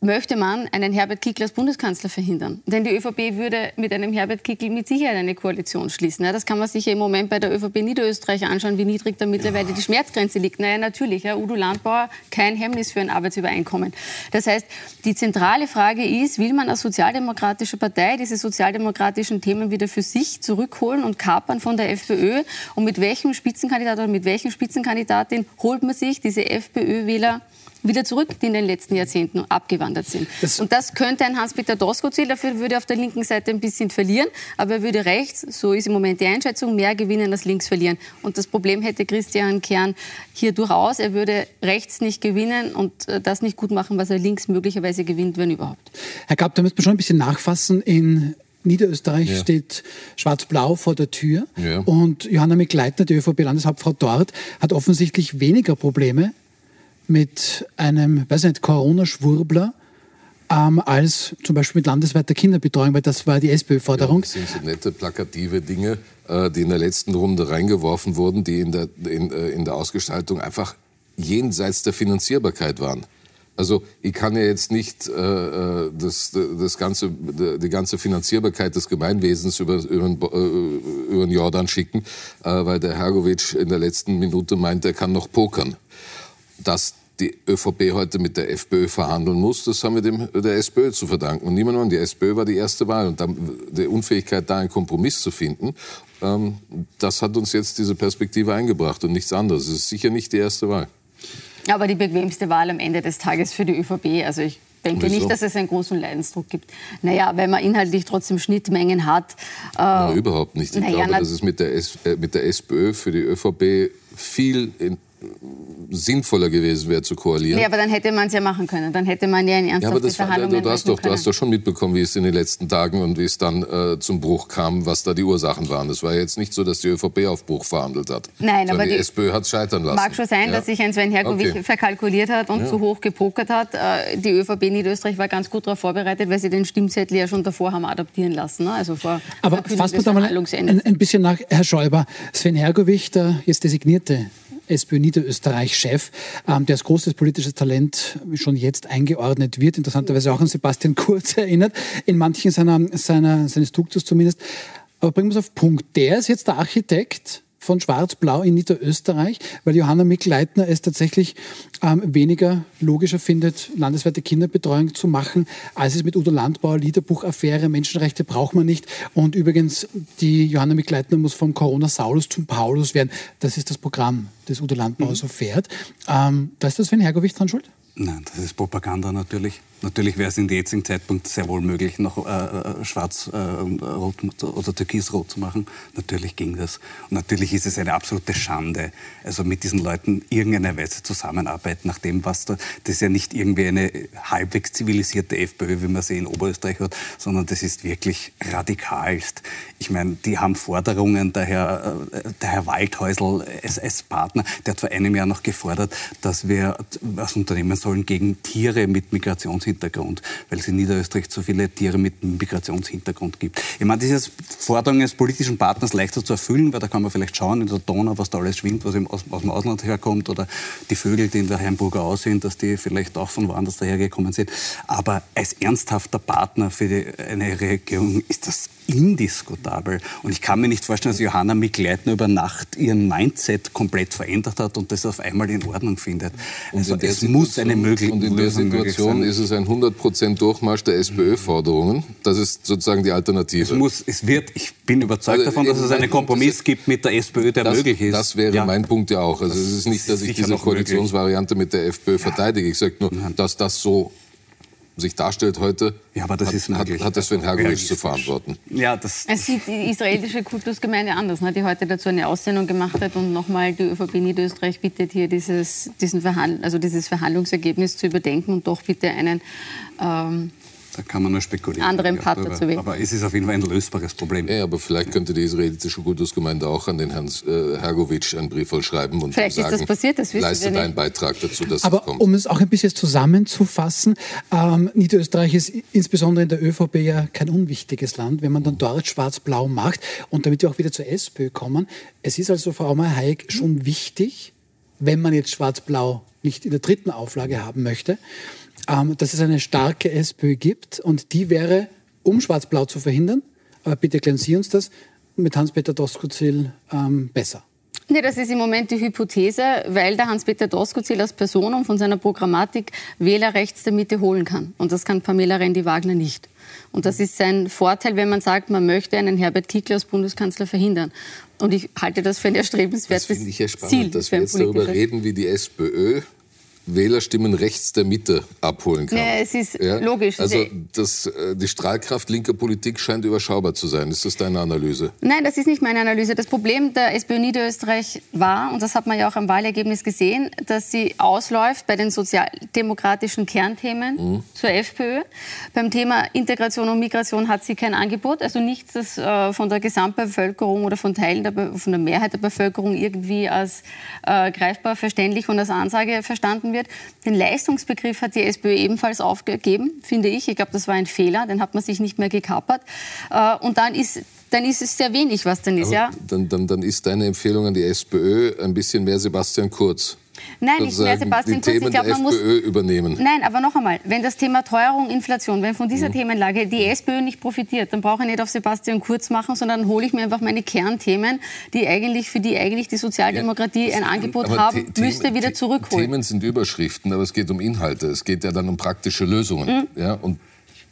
möchte man einen Herbert Kickl als Bundeskanzler verhindern? Denn die ÖVP würde mit einem Herbert Kickl mit Sicherheit eine Koalition schließen. Ja, das kann man sich ja im Moment bei der ÖVP Niederösterreich anschauen, wie niedrig da mittlerweile die Schmerzgrenze liegt. Naja, natürlich, ja, Udo Landbauer, kein Hemmnis für ein Arbeitsübereinkommen. Das heißt, die zentrale Frage ist, will man als sozialdemokratische Partei diese sozialdemokratischen Themen wieder für sich zurückholen und kapern von der FPÖ? Und mit welchem Spitzenkandidat oder mit welchen Spitzenkandidatin holt man sich diese FPÖ-Wähler wieder zurück, die in den letzten Jahrzehnten abgewandert sind. Das- und das könnte ein Hans-Peter Doskozil, dafür würde er auf der linken Seite ein bisschen verlieren, aber er würde rechts, so ist im Moment die Einschätzung, mehr gewinnen als links verlieren. Und das Problem hätte Christian Kern hier durchaus, er würde rechts nicht gewinnen und äh, das nicht gut machen, was er links möglicherweise gewinnt, wenn überhaupt. Herr Kapp, da müssen wir schon ein bisschen nachfassen. In Niederösterreich Ja. steht Schwarz-Blau vor der Tür. Ja. Und Johanna Mikleitner, die ÖVP-Landeshauptfrau dort, hat offensichtlich weniger Probleme mit einem, weiß nicht, Corona-Schwurbler ähm, als zum Beispiel mit landesweiter Kinderbetreuung, weil das war die SPÖ-Forderung. Das sind so nette, plakative Dinge, äh, die in der letzten Runde reingeworfen wurden, die in der, in, äh, in der Ausgestaltung einfach jenseits der Finanzierbarkeit waren. Also ich kann ja jetzt nicht äh, äh, das, das ganze, die, ganze Finanzierbarkeit des Gemeinwesens über, über, den, über den Jordan schicken, äh, weil der Hergovic in der letzten Minute meint, er kann noch pokern. Das die ÖVP heute mit der FPÖ verhandeln muss, das haben wir dem, der SPÖ zu verdanken. Und niemand anderem. Die SPÖ war die erste Wahl. Und die Unfähigkeit, da einen Kompromiss zu finden, ähm, das hat uns jetzt diese Perspektive eingebracht und nichts anderes. Es ist sicher nicht die erste Wahl. Aber die bequemste Wahl am Ende des Tages für die övp Also ich denke Wieso? nicht, dass es einen großen Leidensdruck gibt. Naja, weil man inhaltlich trotzdem Schnittmengen hat. Äh, Na, überhaupt nicht. Ich naja, glaube, dass es mit der, S äh, mit der SPÖ für die ÖVP viel in, sinnvoller gewesen wäre zu koalieren. Ja, aber dann hätte man es ja machen können. Dann hätte man ja in ernsthafte ja, aber das, Verhandlungen du, hast doch, du hast doch schon mitbekommen, wie es in den letzten Tagen und wie es dann äh, zum Bruch kam, was da die Ursachen waren. Es war jetzt nicht so, dass die ÖVP auf Bruch verhandelt hat. Nein, aber die, die SPÖ hat es scheitern lassen. Mag schon sein, ja. dass sich ein Sven Hergovic okay. verkalkuliert hat und ja. zu hoch gepokert hat. Äh, die ÖVP Niederösterreich war ganz gut darauf vorbereitet, weil sie den Stimmzettel ja schon davor haben adaptieren lassen. Ne? Also vor aber fassen wir da mal ein, ein bisschen nach, Herr Schäuber. Sven Hergovic, der jetzt designierte SPÖ Niederösterreich-Chef, ähm, der als großes politisches Talent schon jetzt eingeordnet wird, interessanterweise auch an Sebastian Kurz erinnert, in manchen seiner, seiner, seines Duktus zumindest. Aber bringen wir es auf Punkt. Der ist jetzt der Architekt von Schwarz-Blau in Niederösterreich, weil Johanna Mikl-Leitner es tatsächlich ähm, weniger logischer findet, landesweite Kinderbetreuung zu machen, als es mit Udo Landbauer, Liederbuchaffäre, Menschenrechte braucht man nicht. Und übrigens, die Johanna Mikl-Leitner muss vom Corona-Saulus zum Paulus werden. Das ist das Programm, das Udo Landbauer mhm. so fährt. Ähm, da ist das Sven Hergovich dran schuld? Nein, das ist Propaganda natürlich. Natürlich wäre es in jetzigen Zeitpunkt sehr wohl möglich, noch äh, äh schwarz, äh, rot oder türkisrot zu machen. Natürlich ging das. Und natürlich ist es eine absolute Schande, also mit diesen Leuten irgendeine Weise zusammenarbeiten, nach dem, was da, das ist ja nicht irgendwie eine halbwegs zivilisierte FPÖ, wie man sie in Oberösterreich hat, sondern das ist wirklich radikalst. Ich meine, die haben Forderungen, der Herr, äh, der Herr Waldhäusl als, Partner, der hat vor einem Jahr noch gefordert, dass wir was unternehmen sollen gegen Tiere mit Migrations Migrationshintergrund, weil es in Niederösterreich so viele Tiere mit Migrationshintergrund gibt. Ich meine, diese Forderung eines politischen Partners leichter zu erfüllen, weil da kann man vielleicht schauen in der Donau, was da alles schwimmt, was aus, aus dem Ausland herkommt oder die Vögel, die in der Heimburger aussehen, dass die vielleicht auch von woanders dahergekommen sind. Aber als ernsthafter Partner für die, eine Regierung ist das indiskutabel. Und ich kann mir nicht vorstellen, dass Johanna Mikleitner über Nacht ihren Mindset komplett verändert hat und das auf einmal in Ordnung findet. Also es muss eine Möglichkeit Und in der Situation ist es ein 100% Durchmarsch der SPÖ-Forderungen. Das ist sozusagen die Alternative. Es, muss, es wird, ich bin überzeugt also davon, dass es einen Kompromiss gibt mit der SPÖ, der das, möglich ist. Das wäre ja. mein Punkt ja auch. Also es ist nicht, dass ich diese Koalitionsvariante mit der FPÖ verteidige. Ich sage nur, dass das so sich darstellt heute, ja, aber das hat, ist hat, hat das Sven Hergovic zu verantworten. Ja, das, das es sieht die israelische Kultusgemeinde anders, ne, die heute dazu eine Aussendung gemacht hat und nochmal die ÖVP Niederösterreich bittet, hier dieses, diesen Verhandl also dieses Verhandlungsergebnis zu überdenken und doch bitte einen ähm, da kann man nur spekulieren. Anderen Partner zu wählen. Aber es ist auf jeden Fall ein lösbares Problem. Ja, aber vielleicht könnte die israelische Kultusgemeinde auch an den Herrn äh, Hergovic einen Brief schreiben und vielleicht sagen, ist das passiert, das leiste deinen Beitrag dazu, dass aber es kommt. um es auch ein bisschen zusammenzufassen, ähm, Niederösterreich ist insbesondere in der ÖVP ja kein unwichtiges Land. Wenn man dann dort schwarz-blau macht und damit wir auch wieder zur SPÖ kommen, es ist also, Frau Aumer-Hayek, schon wichtig, wenn man jetzt schwarz-blau nicht in der dritten Auflage haben möchte, ähm, dass es eine starke SPÖ gibt und die wäre, um Schwarz-Blau zu verhindern, aber bitte erklären Sie uns das, mit Hans-Peter Doskozil ähm, besser. Nee, das ist im Moment die Hypothese, weil der Hans-Peter Doskozil als Person und von seiner Programmatik Wähler rechts der Mitte holen kann. Und das kann Pamela Rendi-Wagner nicht. Und das ist sein Vorteil, wenn man sagt, man möchte einen Herbert Kickl als Bundeskanzler verhindern. Und ich halte das für ein erstrebenswertes Ziel. Das finde ich ja spannend, Ziel dass wir jetzt darüber reden, wie die SPÖ Wählerstimmen rechts der Mitte abholen kann. Ja, es ist ja? logisch. Also das, äh, die Strahlkraft linker Politik scheint überschaubar zu sein. Ist das deine Analyse? Nein, das ist nicht meine Analyse. Das Problem der SPÖ Niederösterreich war, und das hat man ja auch am Wahlergebnis gesehen, dass sie ausläuft bei den sozialdemokratischen Kernthemen mhm. zur FPÖ. Beim Thema Integration und Migration hat sie kein Angebot. Also nichts, das äh, von der Gesamtbevölkerung oder von Teilen der, von der Mehrheit der Bevölkerung irgendwie als äh, greifbar, verständlich und als Ansage verstanden wird wird. Den Leistungsbegriff hat die SPÖ ebenfalls aufgegeben, finde ich. Ich glaube, das war ein Fehler, den hat man sich nicht mehr gekapert. Äh, und dann ist dann ist es sehr wenig, was dann ist. Aber Ja? dann, dann, dann ist deine Empfehlung an die SPÖ ein bisschen mehr Sebastian Kurz. Nein, nicht mehr Sebastian die Kurz. Ich glaube, man muss übernehmen. Nein, aber noch einmal, wenn das Thema Teuerung, Inflation, wenn von Mhm. dieser Themenlage die SPÖ nicht profitiert, dann brauche ich nicht auf Sebastian Kurz machen, sondern hole ich mir einfach meine Kernthemen, die eigentlich für die eigentlich die Sozialdemokratie ein Angebot haben The- müsste, wieder zurückholen. Themen sind Überschriften, aber es geht um Inhalte. Es geht ja dann um praktische Lösungen. Ja? Und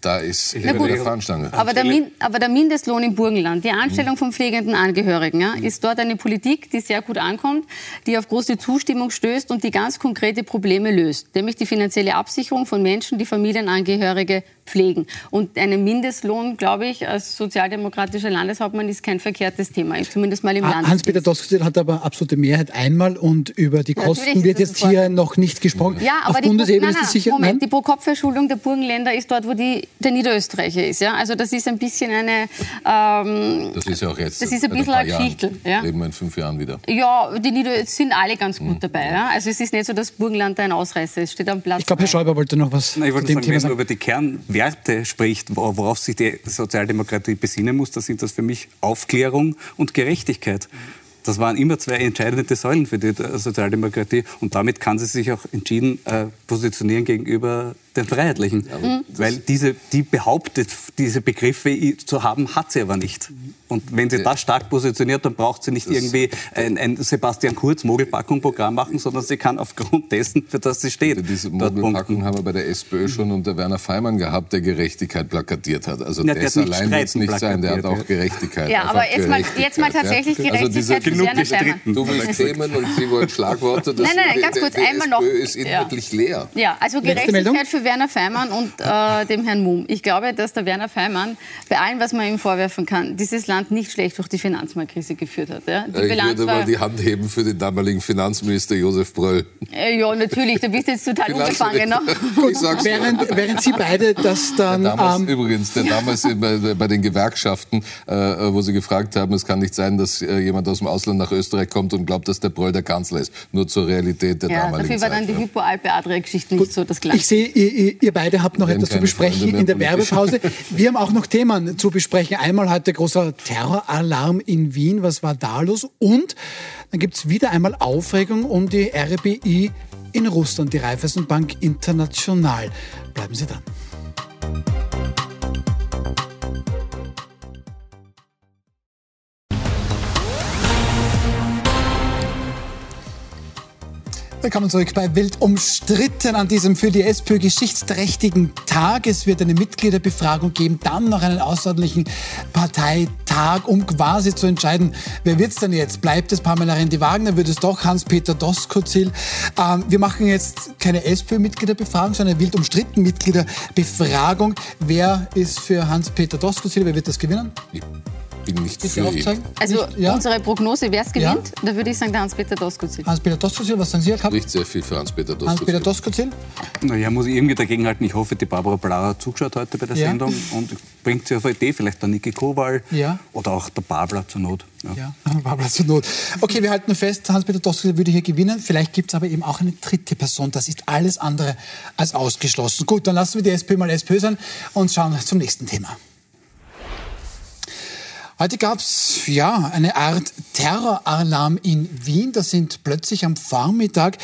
da ist Mhm. Na Heber gut. der Fahnenstange. Aber der, Min aber der Mindestlohn im Burgenland, die Mhm. Anstellung von pflegenden Angehörigen, ja, ist dort eine Politik, die sehr gut ankommt, die auf große Zustimmung stößt und die ganz konkrete Probleme löst, nämlich die finanzielle Absicherung von Menschen, die Familienangehörige pflegen. Und einen Mindestlohn, glaube ich, als sozialdemokratischer Landeshauptmann ist kein verkehrtes Thema, zumindest mal im Land. Hans-Peter Doskozil hat aber absolute Mehrheit einmal und über die Kosten ist wird jetzt hier noch nicht gesprochen. Ja, aber Auf die, Bundesebene nein, ist nein, das sicher. Moment, nein? die Pro-Kopf-Verschuldung der Burgenländer ist dort, wo die, der Niederösterreicher ist. Ja? Also das ist ein bisschen eine... Ähm, Das ist ja auch jetzt. Das ist ein bisschen Jahren. Geschichte, ja. Leben wir in fünf Jahren wieder. ja, die Nieder es sind alle ganz Mhm. gut dabei. Ja? Also es ist nicht so, dass Burgenland da ein Ausreißer ist. Es steht am Platz. Ich glaube, Herr Schäuber wollte noch was Nein, ich zu wollte dem sagen, Thema wenn man sagen. über die Kernwerte spricht, wo- worauf sich die Sozialdemokratie besinnen muss, dann sind das für mich Aufklärung und Gerechtigkeit. Das waren immer zwei entscheidende Säulen für die Sozialdemokratie und damit kann sie sich auch entschieden äh, positionieren gegenüber den Freiheitlichen. Mhm. Weil diese, die behauptet, diese Begriffe zu haben, hat sie aber nicht. Und wenn sie das stark positioniert, dann braucht sie nicht irgendwie ein, ein Sebastian Kurz Mogelpackung-Programm machen, sondern sie kann aufgrund dessen, für das sie steht, Diese dort punkten. Mogelpackung haben wir bei der SPÖ schon unter Werner Feimann gehabt, der Gerechtigkeit plakatiert hat. Also Ja, der das hat allein wird es nicht sein, der hat auch Gerechtigkeit. Ja, aber jetzt mal- Gerechtigkeit, jetzt mal tatsächlich ja. Also diese, Gerechtigkeit für Werner Feimann. Du willst Themen und Sie wollen Schlagworte. Das, Nein, nein, ganz der- kurz, der einmal noch. SPÖ ist inhaltlich leer. Ja, also. Gerechtigkeit für Werner Feimann und äh, dem Herrn Mumm. Ich glaube, dass der Werner Feimann bei allem, was man ihm vorwerfen kann, dieses Land nicht schlecht durch die Finanzmarktkrise geführt hat. Ja? Die Ich Bilanz würde mal die Hand heben für den damaligen Finanzminister Josef Bröll. äh, ja, natürlich, du bist jetzt total unbefangen. Ne? Während, während Sie beide das dann... Damals ähm, übrigens, der damals bei, bei den Gewerkschaften, äh, wo sie gefragt haben, es kann nicht sein, dass äh, jemand aus dem Ausland nach Österreich kommt und glaubt, dass der Bröll der Kanzler ist. Nur zur Realität der Ja, damaligen dafür war Zeit. dann die Hypo-Alpe-Adria-Geschichte nicht so das Gleiche. Ich sehe, ihr, beide habt noch etwas zu besprechen in der. Werbepause. Wir haben auch noch Themen zu besprechen. Einmal heute großer Terroralarm in Wien. Was war da los? Und dann gibt es wieder einmal Aufregung um die RBI in Russland, die Raiffeisenbank International. Bleiben Sie dran. Willkommen zurück bei Wild umstritten an diesem für die SPÖ geschichtsträchtigen Tag. Es wird eine Mitgliederbefragung geben, dann noch einen außerordentlichen Parteitag, um quasi zu entscheiden, wer wird's denn jetzt? Bleibt es Pamela Rendi-Wagner? Wird es doch Hans-Peter Doskozil? Ähm, wir machen jetzt keine SPÖ-Mitgliederbefragung, sondern eine wild umstritten Mitgliederbefragung. Wer ist für Hans-Peter Doskozil? Wer wird das gewinnen? Ich bin nicht Bitte für ihn. aufzeigen. Also Nicht- ja? unsere Prognose, wer es Ja. gewinnt, da würde ich sagen, der Hans-Peter Doskozil. Hans-Peter Doskozil, was sagen Sie, Herr Kapp? Spricht sehr viel für Hans-Peter Hans-Peter Doskozil. Doskozil? Naja, muss ich irgendwie dagegenhalten. Ich hoffe, die Barbara Blauer hat zugeschaut heute bei der Ja. Sendung und bringt sie auf eine Idee, vielleicht der Niki Kowal Ja. oder auch der Babler zur Not. Ja. Ja, Barbara zur Not. Okay, wir halten fest, Hans-Peter Doskozil würde hier gewinnen. Vielleicht gibt es aber eben auch eine dritte Person. Das ist alles andere als ausgeschlossen. Gut, dann lassen wir die SPÖ mal SPÖ sein und schauen zum nächsten Thema. Heute gab es ja eine Art Terroralarm in Wien. Da sind plötzlich am Vormittag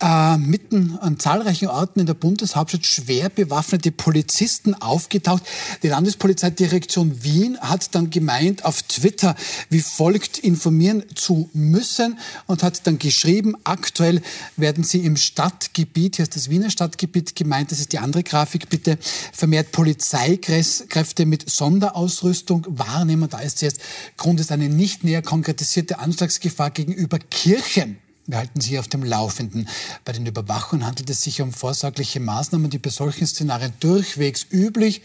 äh, mitten an zahlreichen Orten in der Bundeshauptstadt schwer bewaffnete Polizisten aufgetaucht. Die Landespolizeidirektion Wien hat dann gemeint auf Twitter wie folgt informieren zu müssen und hat dann geschrieben, aktuell werden sie im Stadtgebiet, hier ist das Wiener Stadtgebiet gemeint, das ist die andere Grafik bitte, vermehrt Polizeikräfte mit Sonderausrüstung wahrnehmen. Da ist jetzt Grund ist eine nicht näher konkretisierte Anschlagsgefahr gegenüber Kirchen. Wir halten Sie auf dem Laufenden. Bei den Überwachungen handelt es sich um vorsorgliche Maßnahmen, die bei solchen Szenarien durchwegs üblich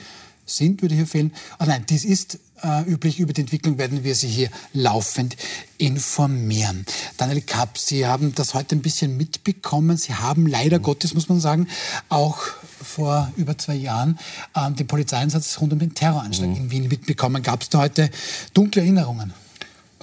sind, würde hier fehlen. Ah nein, dies ist äh, üblich. Über die Entwicklung werden wir Sie hier laufend informieren. Daniel Kapp, Sie haben das heute ein bisschen mitbekommen. Sie haben leider Gottes, muss man sagen, auch vor über zwei Jahren ähm, den Polizeieinsatz rund um den Terroranschlag in Wien mitbekommen. Gab es da heute dunkle Erinnerungen?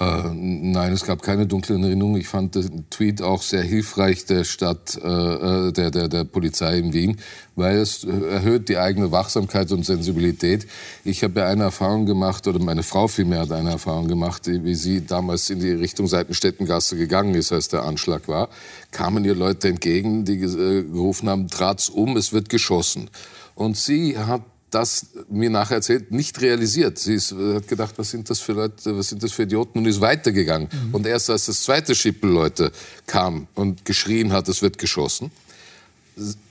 Äh, nein, es gab keine dunklen Erinnerungen. Ich fand den Tweet auch sehr hilfreich der Stadt, äh, äh, der, der, der Polizei in Wien, weil es erhöht die eigene Wachsamkeit und Sensibilität. Ich habe ja eine Erfahrung gemacht, oder meine Frau vielmehr hat eine Erfahrung gemacht, wie sie damals in die Richtung Seitenstädtengasse gegangen ist, als der Anschlag war. Kamen ihr Leute entgegen, die äh, gerufen haben, trat's um, es wird geschossen. Und sie hat das mir nachher erzählt, nicht realisiert. Sie ist, hat gedacht, was sind das für Leute, was sind das für Idioten und ist weitergegangen. Mhm. Und erst als das zweite Schippel-Leute kam und geschrien hat, es wird geschossen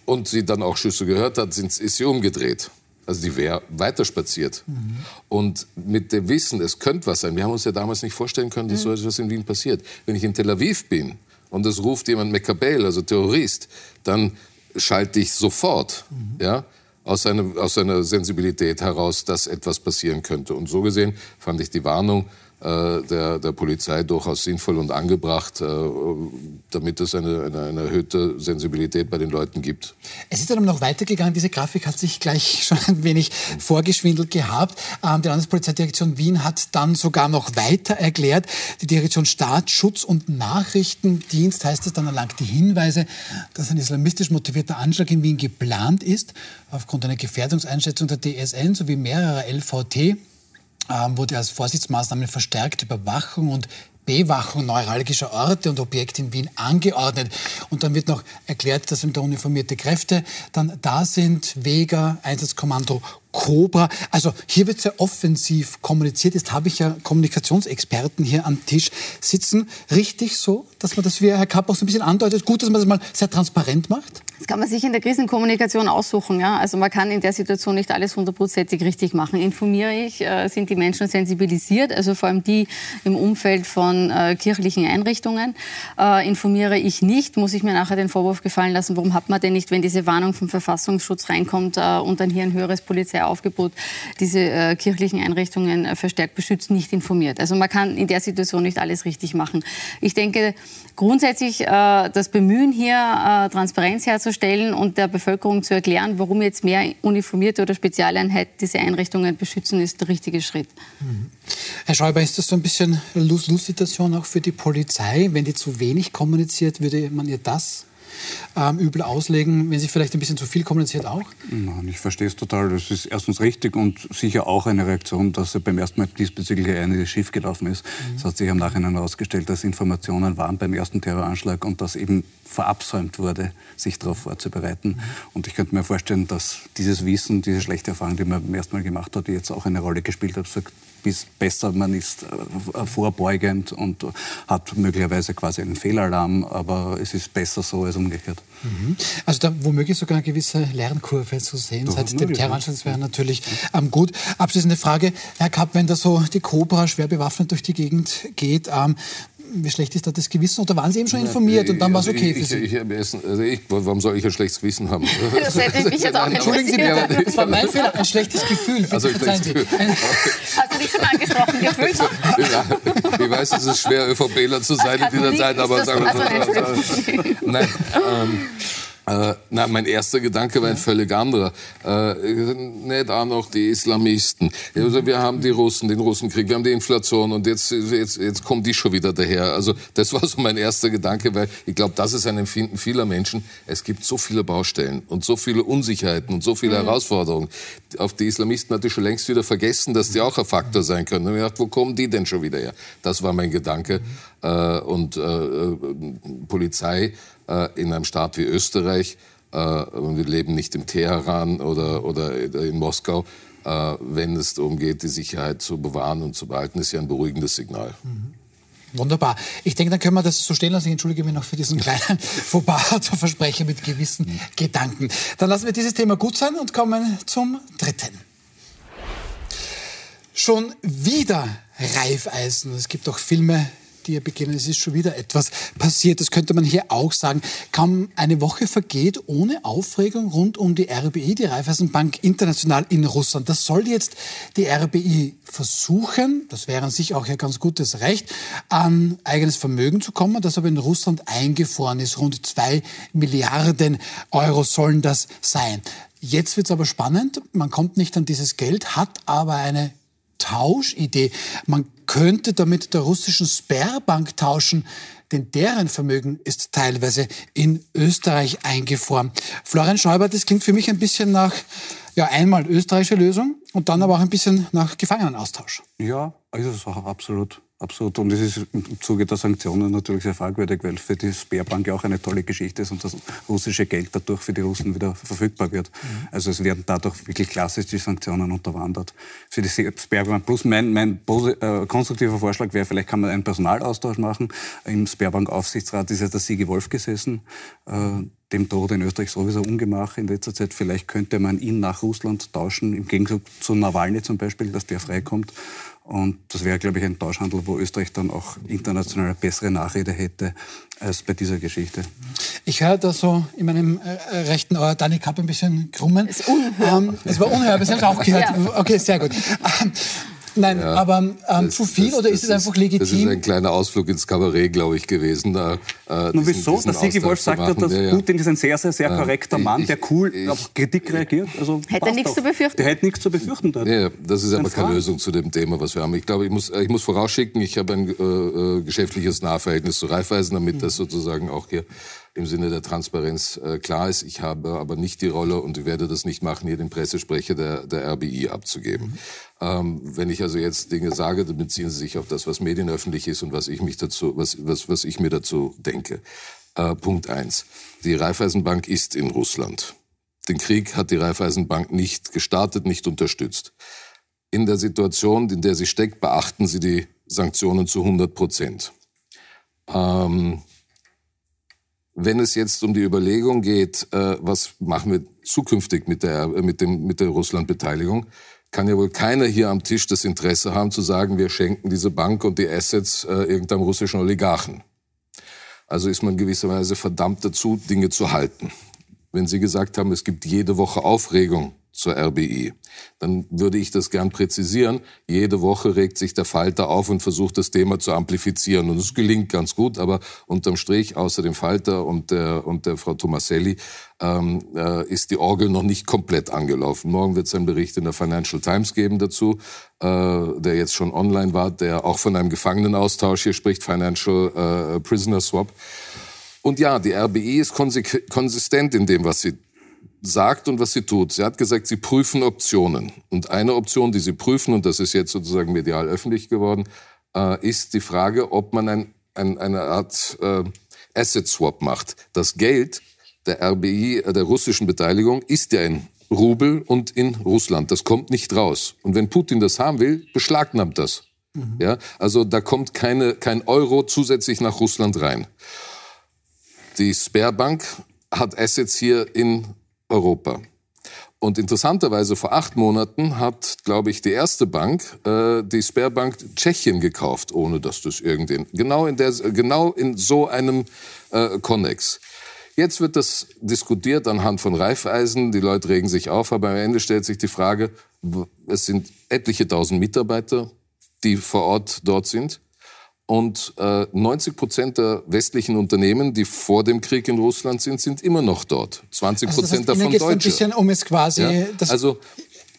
und sie dann auch Schüsse gehört hat, ist sie umgedreht. Also die wäre weiterspaziert. Mhm. Und mit dem Wissen, es könnte was sein. Wir haben uns ja damals nicht vorstellen können, dass mhm. so etwas in Wien passiert. Wenn ich in Tel Aviv bin und es ruft jemand Mekabel, also Terrorist, dann schalte ich sofort. Mhm. Ja? Aus, einem, aus einer Sensibilität heraus, dass etwas passieren könnte. Und so gesehen fand ich die Warnung der, der Polizei durchaus sinnvoll und angebracht, äh, damit es eine, eine, eine, erhöhte Sensibilität bei den Leuten gibt. Es ist dann noch weitergegangen. Diese Grafik hat sich gleich schon ein wenig vorgeschwindelt gehabt. Ähm, die Landespolizeidirektion Wien hat dann sogar noch weiter erklärt. Die Direktion Staat, Schutz und Nachrichtendienst heißt es dann erlangt die Hinweise, dass ein islamistisch motivierter Anschlag in Wien geplant ist. Aufgrund einer Gefährdungseinschätzung der DSN sowie mehrerer LVT wurde als Vorsichtsmaßnahme verstärkt Überwachung und Bewachung neuralgischer Orte und Objekte in Wien angeordnet. Und dann wird noch erklärt, dass da uniformierte Kräfte dann da sind, Vega, Einsatzkommando Cobra. Also hier wird sehr offensiv kommuniziert. Jetzt habe ich ja Kommunikationsexperten hier am Tisch sitzen. Richtig so, dass man das, wie Herr Kapp auch so ein bisschen andeutet, gut, dass man das mal sehr transparent macht? Das kann man sich in der Krisenkommunikation aussuchen. Ja? Also man kann in der Situation nicht alles hundertprozentig richtig machen. Informiere ich, äh, sind die Menschen sensibilisiert, also vor allem die im Umfeld von äh, kirchlichen Einrichtungen. Äh, informiere ich nicht, muss ich mir nachher den Vorwurf gefallen lassen, warum hat man denn nicht, wenn diese Warnung vom Verfassungsschutz reinkommt und dann hier ein höheres Polizeiaufgebot, diese äh, kirchlichen Einrichtungen äh, verstärkt beschützt, nicht informiert. Also man kann in der Situation nicht alles richtig machen. Ich denke, grundsätzlich das Bemühen hier, Transparenz herzustellen, und der Bevölkerung zu erklären, warum jetzt mehr uniformierte oder Spezialeinheiten diese Einrichtungen beschützen, ist der richtige Schritt. Mhm. Herr Schäuber, ist das so ein bisschen Lose-Lose-Situation auch für die Polizei? Wenn die zu wenig kommuniziert, würde man ihr das ähm, übel auslegen, wenn sie vielleicht ein bisschen zu viel kommuniziert auch? Nein, ich verstehe es total. Das ist erstens richtig und sicher auch eine Reaktion, dass beim ersten Mal diesbezüglich einiges schiefgelaufen ist. Mhm. Es hat sich im Nachhinein herausgestellt, dass Informationen waren beim ersten Terroranschlag und dass eben verabsäumt wurde, sich darauf vorzubereiten. Und ich könnte mir vorstellen, dass dieses Wissen, diese schlechte Erfahrung, die man beim ersten Mal gemacht hat, jetzt auch eine Rolle gespielt hat, sagt, bis besser, man ist äh, vorbeugend und hat möglicherweise quasi einen Fehlalarm, aber es ist besser so als umgekehrt. Mhm. Also da womöglich sogar eine gewisse Lernkurve zu sehen. Doch, Seit dem Terroranschlag wäre natürlich ähm, gut. Abschließende Frage, Herr Kapp, wenn da so die Cobra schwer bewaffnet durch die Gegend geht, ähm, wie schlecht ist da das Gewissen? Oder waren Sie eben schon informiert und dann war es also okay ich, für Sie? Ich, ich, also ich, warum soll ich ein schlechtes Gewissen haben? Das hätte ich mich jetzt auch Entschuldigen Sie bitte, das war mein Fehler. Ein schlechtes Gefühl. Also, verzeihen Sie. Hast du dich schon angesprochen gefühlt? Ja, ich weiß, es ist schwer, ÖVPler zu sein in dieser Zeit, aber sagen wir so. Nein, ähm, äh, na, mein erster Gedanke war ein völlig anderer. Äh, nicht auch noch die Islamisten. Also wir haben die Russen, den Russenkrieg, wir haben die Inflation und jetzt, jetzt, jetzt kommen die schon wieder daher. Also das war so mein erster Gedanke, weil ich glaube, das ist ein Empfinden vieler Menschen. Es gibt so viele Baustellen und so viele Unsicherheiten und so viele mhm. Herausforderungen. Auf die Islamisten hatte ich schon längst wieder vergessen, dass die auch ein Faktor sein können. Und ich dachte, wo kommen die denn schon wieder her? Das war mein Gedanke. Mhm. Äh, und äh, äh Polizei in einem Staat wie Österreich, äh, wir leben nicht im Teheran oder, oder in Moskau, äh, wenn es darum geht, die Sicherheit zu bewahren und zu behalten, ist ja ein beruhigendes Signal. Mhm. Wunderbar. Ich denke, dann können wir das so stehen lassen. Ich entschuldige mich noch für diesen kleinen Fauxpas zu versprechen mit gewissen. Gedanken. Dann lassen wir dieses Thema gut sein und kommen zum dritten. Schon wieder Reifeisen. Es gibt auch Filme, hier beginnen. Es ist schon wieder etwas passiert. Das könnte man hier auch sagen. Kaum eine Woche vergeht ohne Aufregung rund um die RBI, die Raiffeisenbank International in Russland. Das soll jetzt die RBI versuchen, das wäre an sich auch ein ganz gutes Recht, an eigenes Vermögen zu kommen, das aber in Russland eingefroren ist. Rund zwei Milliarden Euro sollen das sein. Jetzt wird es aber spannend. Man kommt nicht an dieses Geld, hat aber eine Tauschidee. Man könnte damit der russischen Sperrbank tauschen, denn deren Vermögen ist teilweise in Österreich eingefroren. Florian Schäuber, das klingt für mich ein bisschen nach ja, einmal österreichische Lösung und dann aber auch ein bisschen nach Gefangenenaustausch. Ja, also absolut. Absolut. Und es ist im Zuge der Sanktionen natürlich sehr fragwürdig, weil für die Sperrbank ja auch eine tolle Geschichte ist und das russische Geld dadurch für die Russen wieder verfügbar wird. Mhm. Also es werden dadurch wirklich klassisch die Sanktionen unterwandert. Für die Sperrbank. Plus mein, mein äh, konstruktiver Vorschlag wäre, vielleicht kann man einen Personalaustausch machen. Im Sperrbank-Aufsichtsrat ist ja der Sigi Wolf gesessen. Äh, dem Tod in Österreich sowieso Ungemach in letzter Zeit. Vielleicht könnte man ihn nach Russland tauschen, im Gegensatz zu Nawalny zum Beispiel, dass der freikommt. Und das wäre, glaube ich, ein Tauschhandel, wo Österreich dann auch international bessere Nachrede hätte als bei dieser Geschichte. Ich höre da so in meinem äh, rechten Ohr Dani Kapp ein bisschen krummen. Es ist unhörbar. Ähm, es war unhörbar, Sie haben es auch gehört. Ja. Okay, sehr gut. Ähm, Nein, ja, aber ähm, zu viel das, oder ist es einfach legitim? Das ist ein kleiner Ausflug ins Kabarett, glaube ich, gewesen. Da, äh, Nun, wieso? Der Sigi Wolf sagt ja, dass ja, Putin ist ein sehr, sehr, sehr korrekter äh, Mann, der cool ich, auf Kritik reagiert. Also hätte er nichts zu befürchten. Der hätte nichts zu befürchten. Dort. Ja, das ist aber keine Lösung zu dem Thema, was wir haben. Ich glaube, ich muss, ich muss vorausschicken, ich habe ein äh, äh geschäftliches Nahverhältnis zu Raiffeisen, damit mhm. das sozusagen auch hier im Sinne der Transparenz äh, klar ist. Ich habe aber nicht die Rolle und werde das nicht machen, hier den Pressesprecher der, der RBI abzugeben. Mhm. Ähm, wenn ich also jetzt Dinge sage, dann beziehen sie sich auf das, was medienöffentlich ist und was ich mich dazu, was, was, was ich mir dazu denke. Äh, Punkt eins: Die Raiffeisenbank ist in Russland. Den Krieg hat die Raiffeisenbank nicht gestartet, nicht unterstützt. In der Situation, in der sie steckt, beachten sie die Sanktionen zu 100 Prozent. Ähm, wenn es jetzt um die Überlegung geht, äh, was machen wir zukünftig mit der, mit dem, mit der Russland-Beteiligung, kann ja wohl keiner hier am Tisch das Interesse haben zu sagen, wir schenken diese Bank und die Assets äh, irgendeinem russischen Oligarchen. Also ist man gewisserweise verdammt dazu, Dinge zu halten. Wenn Sie gesagt haben, es gibt jede Woche Aufregung zur RBI. Dann würde ich das gern präzisieren. Jede Woche regt sich der Falter auf und versucht das Thema zu amplifizieren. Und es gelingt ganz gut, aber unterm Strich, außer dem Falter und der, und der Frau Tomaselli, ähm, äh, ist die Orgel noch nicht komplett angelaufen. Morgen wird es einen Bericht in der Financial Times geben dazu, äh, der jetzt schon online war, der auch von einem Gefangenenaustausch hier spricht, Financial äh, Prisoner Swap. Und ja, die RBI ist konsistent in dem, was sie sagt und was sie tut. Sie hat gesagt, sie prüfen Optionen. Und eine Option, die sie prüfen, und das ist jetzt sozusagen medial öffentlich geworden, äh, ist die Frage, ob man ein, ein, eine Art äh, Asset Swap macht. Das Geld der RBI, äh, der russischen Beteiligung, ist ja in Rubel und in Russland. Das kommt nicht raus. Und wenn Putin das haben will, beschlagnahmt das. Mhm. Ja, also da kommt keine, kein Euro zusätzlich nach Russland rein. Die Sperrbank hat Assets hier in Europa. Und interessanterweise vor acht Monaten hat, glaube ich, die erste Bank, äh, die Sperrbank Tschechien gekauft, ohne dass das irgendein, genau in der, genau in so einem äh, Konnex. Jetzt wird das diskutiert anhand von Reifeisen, die Leute regen sich auf, aber am Ende stellt sich die Frage, es sind etliche tausend Mitarbeiter, die vor Ort dort sind. Und äh, 90 Prozent der westlichen Unternehmen, die vor dem Krieg in Russland sind, sind immer noch dort. 20 Prozent also das heißt, davon Deutsche. Ein bisschen um es quasi. Ja? Also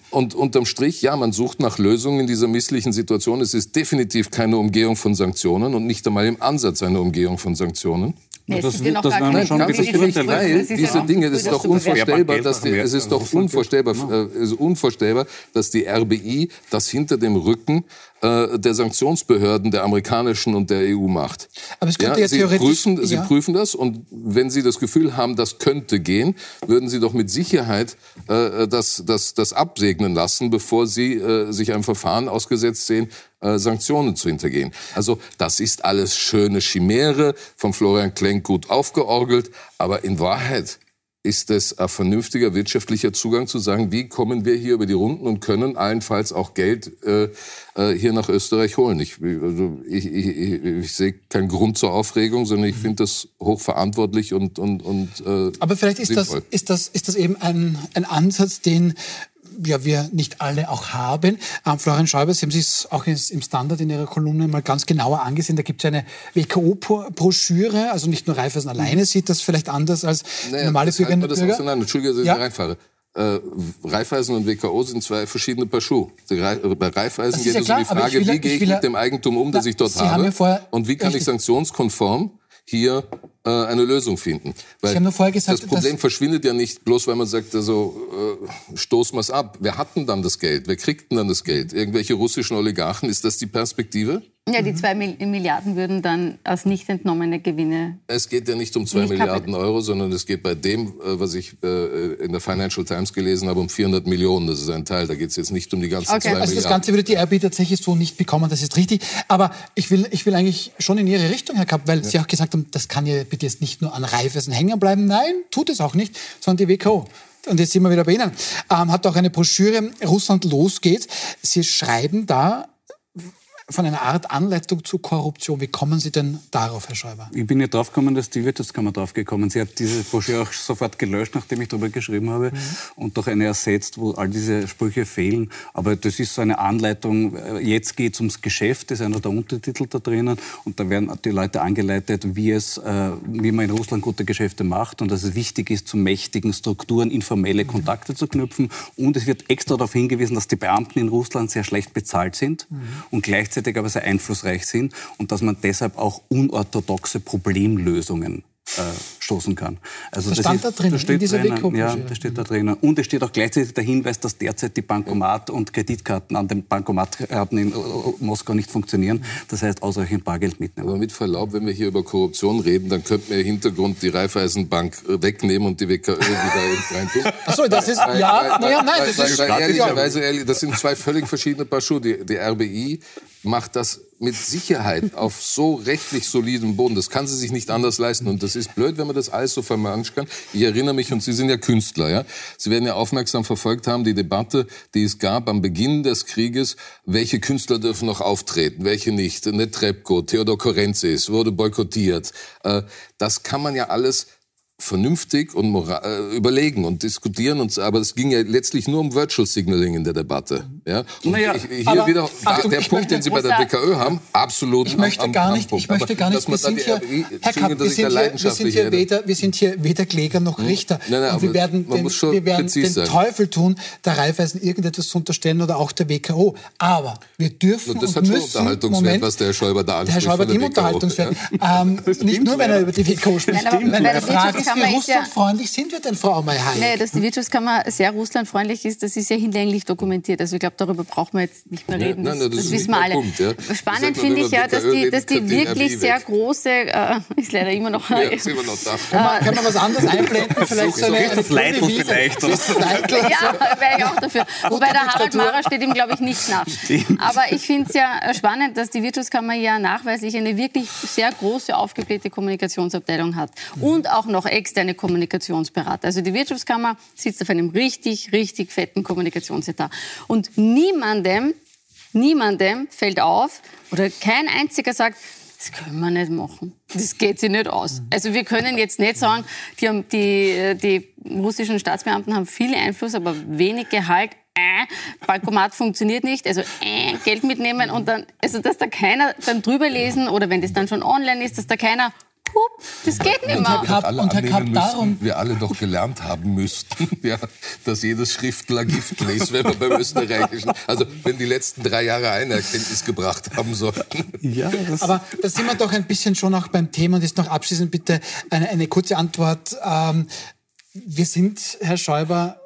und unterm Strich, ja, man sucht nach Lösungen in dieser misslichen Situation. Es ist definitiv keine Umgehung von Sanktionen und nicht einmal im Ansatz eine Umgehung von Sanktionen. Nee, das, das, das nein, schon Gründe, weil diese Dinge, es ist doch unvorstellbar, dass die, es ist doch unvorstellbar, äh, ist unvorstellbar, dass die RBI das hinter dem Rücken äh, der Sanktionsbehörden der amerikanischen und der EU macht. Aber es könnte ja, ja Sie theoretisch... Prüfen, Sie prüfen das und wenn Sie das Gefühl haben, das könnte gehen, würden Sie doch mit Sicherheit äh, das, das, das absegnen lassen, bevor Sie äh, sich einem Verfahren ausgesetzt sehen, äh, Sanktionen zu hintergehen. Also das ist alles schöne Chimäre, von Florian Klenk gut aufgeorgelt, aber in Wahrheit ist es ein vernünftiger wirtschaftlicher Zugang zu sagen, wie kommen wir hier über die Runden und können allenfalls auch Geld äh, äh hier nach Österreich holen. Ich, also ich, ich, ich sehe keinen Grund zur Aufregung, sondern ich finde das hochverantwortlich und und und. Äh, Aber vielleicht ist das ist das ist das eben ein ein Ansatz, den ja, wir nicht alle auch haben. Ähm, Florian Schäuber, Sie haben sich auch im Standard in Ihrer Kolumne mal ganz genauer angesehen. Da gibt es eine WKO-Broschüre, also nicht nur Raiffeisen alleine sieht das vielleicht anders als naja, normale Bürgerinnen und Bürger. Entschuldige, dass ich ja? reinfahre. äh, Raiffeisen und WKO sind zwei verschiedene Paar Schuhe. Re bei Raiffeisen Das ist geht ja es um die Frage, will ja- wie gehe ich ich ja- mit dem Eigentum um, das ich dort Sie habe ja und wie kann ich sanktionskonform hier äh, eine Lösung finden. Weil Sie haben ja vorher gesagt, das Problem dass- verschwindet ja nicht bloß, weil man sagt, also äh, stoßen wir es ab. Wer hat denn dann das Geld? Wer kriegt denn dann das Geld? Irgendwelche russischen Oligarchen? Ist das die Perspektive? Ja, die zwei Mil- Milliarden würden dann als nicht entnommene Gewinne. Es geht ja nicht um zwei Nicht Milliarden Euro, sondern es geht bei dem, äh, was ich äh, in der Financial Times gelesen habe, um 400 Millionen. Das ist ein Teil. Da geht es jetzt nicht um die ganzen Okay, zwei also das Milliarden. Ganze würde die RB tatsächlich so nicht bekommen, das ist richtig. Aber ich will, ich will eigentlich schon in Ihre Richtung, Herr Kapp, weil Sie auch gesagt haben, das kann ja bitte jetzt nicht nur an Reifeisen hängen bleiben. Nein, tut es auch nicht, sondern die WKO. Und jetzt sind wir wieder bei Ihnen. Ähm, hat auch eine Broschüre, Russland losgeht. Sie schreiben da von einer Art Anleitung zur Korruption. Wie kommen Sie denn darauf, Herr Schäuber? Ich bin nicht draufgekommen, dass die Wirtschaftskammer draufgekommen Sie hat diese Broschüre auch sofort gelöscht, nachdem ich darüber geschrieben habe und doch eine ersetzt, wo all diese Sprüche fehlen. Aber das ist so eine Anleitung, äh, jetzt geht es ums Geschäft, das ist einer der Untertitel da drinnen und da werden die Leute angeleitet, wie, es, äh, wie man in Russland gute Geschäfte macht und dass es wichtig ist, zu mächtigen Strukturen informelle Kontakte zu knüpfen. Und es wird extra darauf hingewiesen, dass die Beamten in Russland sehr schlecht bezahlt sind und gleichzeitig aber sehr einflussreich sind und dass man deshalb auch unorthodoxe Problemlösungen äh, stoßen kann. Also Das stand da drinnen, in steht dieser drinnen. Ja, das steht da drinnen. Und es steht auch gleichzeitig der Hinweis, dass derzeit die Bankomat- und Kreditkarten an den Bankomatkarten in äh, Moskau nicht funktionieren. Das heißt, ausreichend Bargeld mitnehmen. Aber mit Verlaub, wenn wir hier über Korruption reden, dann könnten wir im Hintergrund die Raiffeisenbank äh, wegnehmen und die WKÖ wieder reintun. Ach so, das ist- ja, naja, nein, das weil, ist- weil, ja. ehrlicherweise, ehrlich, das sind zwei völlig verschiedene Paar Schuhe. Die, die RBI macht das mit Sicherheit auf so rechtlich solidem Boden. Das kann sie sich nicht anders leisten. Und das ist blöd, wenn man das alles so vermanschen kann. Ich erinnere mich, und Sie sind ja Künstler, ja. Sie werden ja aufmerksam verfolgt haben, die Debatte, die es gab am Beginn des Krieges, welche Künstler dürfen noch auftreten, welche nicht. Netrebko, Theodor Korenzis wurde boykottiert. Äh, Das kann man ja alles vernünftig und mora- äh, überlegen und diskutieren und so, aber es ging ja letztlich nur um Virtual Signaling in der Debatte. Ja? Und Naja, ich, hier aber- wieder da, Achtung, der Punkt, möchte- den Sie bei der BKÖ haben, absolut Ich möchte am, gar nicht, ich möchte gar nicht, dass wir sind hier, RBI Herr Kapp, wir dass ich da sind hier, wir sind hier weder, wir sind hier weder Kläger noch Richter. Nein, nein, und wir werden, man den, muss schon wir werden den sein. Teufel tun, der Raiffeisen irgendetwas zu unterstellen oder auch der WKO. Aber wir dürfen Und das und hat schon müssen, Unterhaltungswert, Moment, was der Herr Schäuber da der Herr anspricht Schäuber hat WKO. Unterhaltungswert. ähm, nicht nur, wenn er über die WKO spricht. Nein, aber Er wie Wirtschaftskammer ist ja- russlandfreundlich sind wir denn, Frau Aumeier? Nee, dass die Wirtschaftskammer sehr russlandfreundlich ist, das ist ja hinlänglich dokumentiert. Also ich glaube, darüber brauchen wir jetzt nicht mehr Ja, reden. nein, Das, nein, das das ist wissen wir alle. Punkt, ja. Spannend finde ich ja, dass die, dass die wirklich sehr weg. große, äh, ist leider immer noch, Ja, sind wir noch da. Können wir, können wir was anderes einblenden? Vielleicht so eine, eine das Leitl vielleicht, oder? Ja, wäre ich auch dafür. Wobei der Harald. Mara steht ihm, glaube ich, nicht nach. Aber ich finde es ja äh, spannend, dass die Wirtschaftskammer ja nachweislich eine wirklich sehr große, aufgeblähte Kommunikationsabteilung hat. Und auch noch externe Kommunikationsberater. Also die Wirtschaftskammer sitzt auf einem richtig, richtig fetten Kommunikationsetat. Und niemandem, niemandem fällt auf, oder kein einziger sagt, das können wir nicht machen. Das geht sich nicht aus. Also wir können jetzt nicht sagen, die, haben, die, die russischen Staatsbeamten haben viel Einfluss, aber wenig Gehalt. Äh, Bankomat funktioniert nicht, also äh, Geld mitnehmen und dann, also dass da keiner beim drüberlesen oder wenn das dann schon online ist, dass da keiner, hup, das geht nicht Und Herr mehr. Kapp, alle und Herr Kapp, darum, wir alle doch gelernt haben müssten, ja, dass jedes Schriftler Gift ist, wenn wir beim Österreichischen, also wenn die letzten drei Jahre eine Erkenntnis gebracht haben sollten. Ja, das Aber da sind wir doch ein bisschen schon auch beim Thema und jetzt noch abschließend bitte eine, eine kurze Antwort. Ähm, wir sind, Herr Schäuber,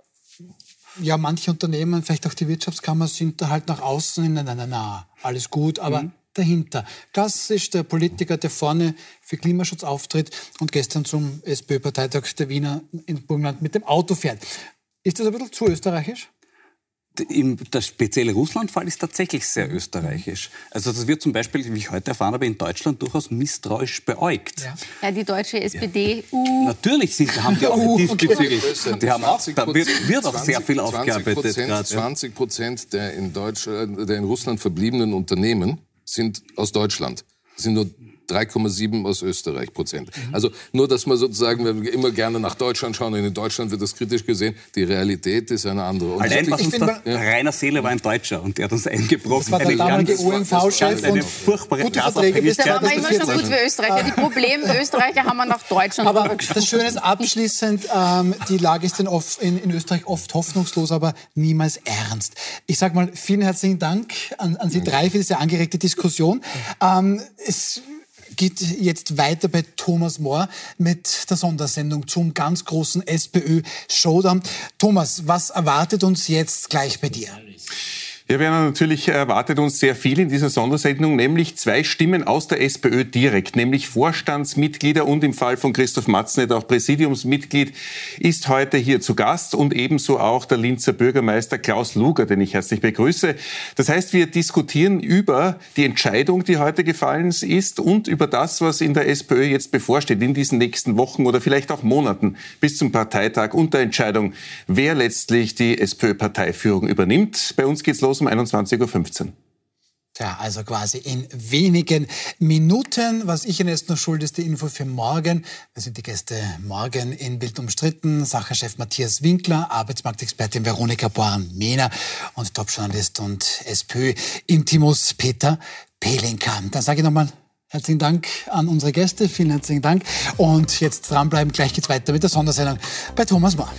ja, manche Unternehmen, vielleicht auch die Wirtschaftskammer, sind da halt nach außen, na, na, na, na, alles gut, aber dahinter. Klassisch der Politiker, der vorne für Klimaschutz auftritt und gestern zum SPÖ-Parteitag der Wiener in Burgenland mit dem Auto fährt. Ist das ein bisschen zu österreichisch? Im, der spezielle Russland-Fall ist tatsächlich sehr österreichisch. Also das wird zum Beispiel, wie ich heute erfahren habe, in Deutschland durchaus misstrauisch beäugt. Ja, die deutsche SPD, uh, Natürlich sind, haben die auch diesbezüglich, die haben auch, 20 da wird, wird auch sehr viel 20 aufgearbeitet Prozent, gerade. Ja. 20 Prozent der in, äh, der in Russland verbliebenen Unternehmen sind aus Deutschland. Es sind nur 3,7 aus Österreich Prozent. Also nur, dass man sozusagen, wenn wir immer gerne nach Deutschland schauen, und in Deutschland wird das kritisch gesehen, die Realität ist eine andere. Und Allein was ich uns da, Rainer Seele war ein Deutscher und der hat uns eingebrochen. Das war der Eine damalige OMV-Chef eine und furchtbare gute Verträge bis Da waren wir immer so 2014. gut wie Österreicher. Die Probleme Österreicher haben wir nach Deutschland Aber das Schöne ist abschließend, ähm, die Lage ist in, oft, in, in Österreich oft hoffnungslos, aber niemals ernst. Ich sage mal vielen herzlichen Dank an, an Sie drei für diese angeregte Diskussion. Ähm, es geht jetzt weiter bei Thomas Mohr mit der Sondersendung zum ganz großen SPÖ-Showdown. Thomas, was erwartet uns jetzt gleich bei dir? Ja, Werner, natürlich erwartet uns sehr viel in dieser Sondersendung, nämlich zwei Stimmen aus der SPÖ direkt, nämlich Vorstandsmitglieder und im Fall von Christoph Matznet auch Präsidiumsmitglied, ist heute hier zu Gast und ebenso auch der Linzer Bürgermeister Klaus Luger, den ich herzlich begrüße. Das heißt, wir diskutieren über die Entscheidung, die heute gefallen ist und über das, was in der SPÖ jetzt bevorsteht in diesen nächsten Wochen oder vielleicht auch Monaten bis zum Parteitag und der Entscheidung, wer letztlich die SPÖ-Parteiführung übernimmt. Bei uns geht's los um 21.15 Uhr. Tja, also quasi in wenigen Minuten. Was ich Ihnen jetzt noch schuld, ist die Info für morgen. Wir sind die Gäste morgen in Bild umstritten. Sacherchef Matthias Winkler, Arbeitsmarktexpertin Veronika Born-Mehner und Topjournalist und SPÖ-Intimus Peter Pelinka. Dann sage ich nochmal herzlichen Dank an unsere Gäste. Vielen herzlichen Dank. Und jetzt dranbleiben. Gleich geht's weiter mit der Sondersendung bei Thomas Mohr.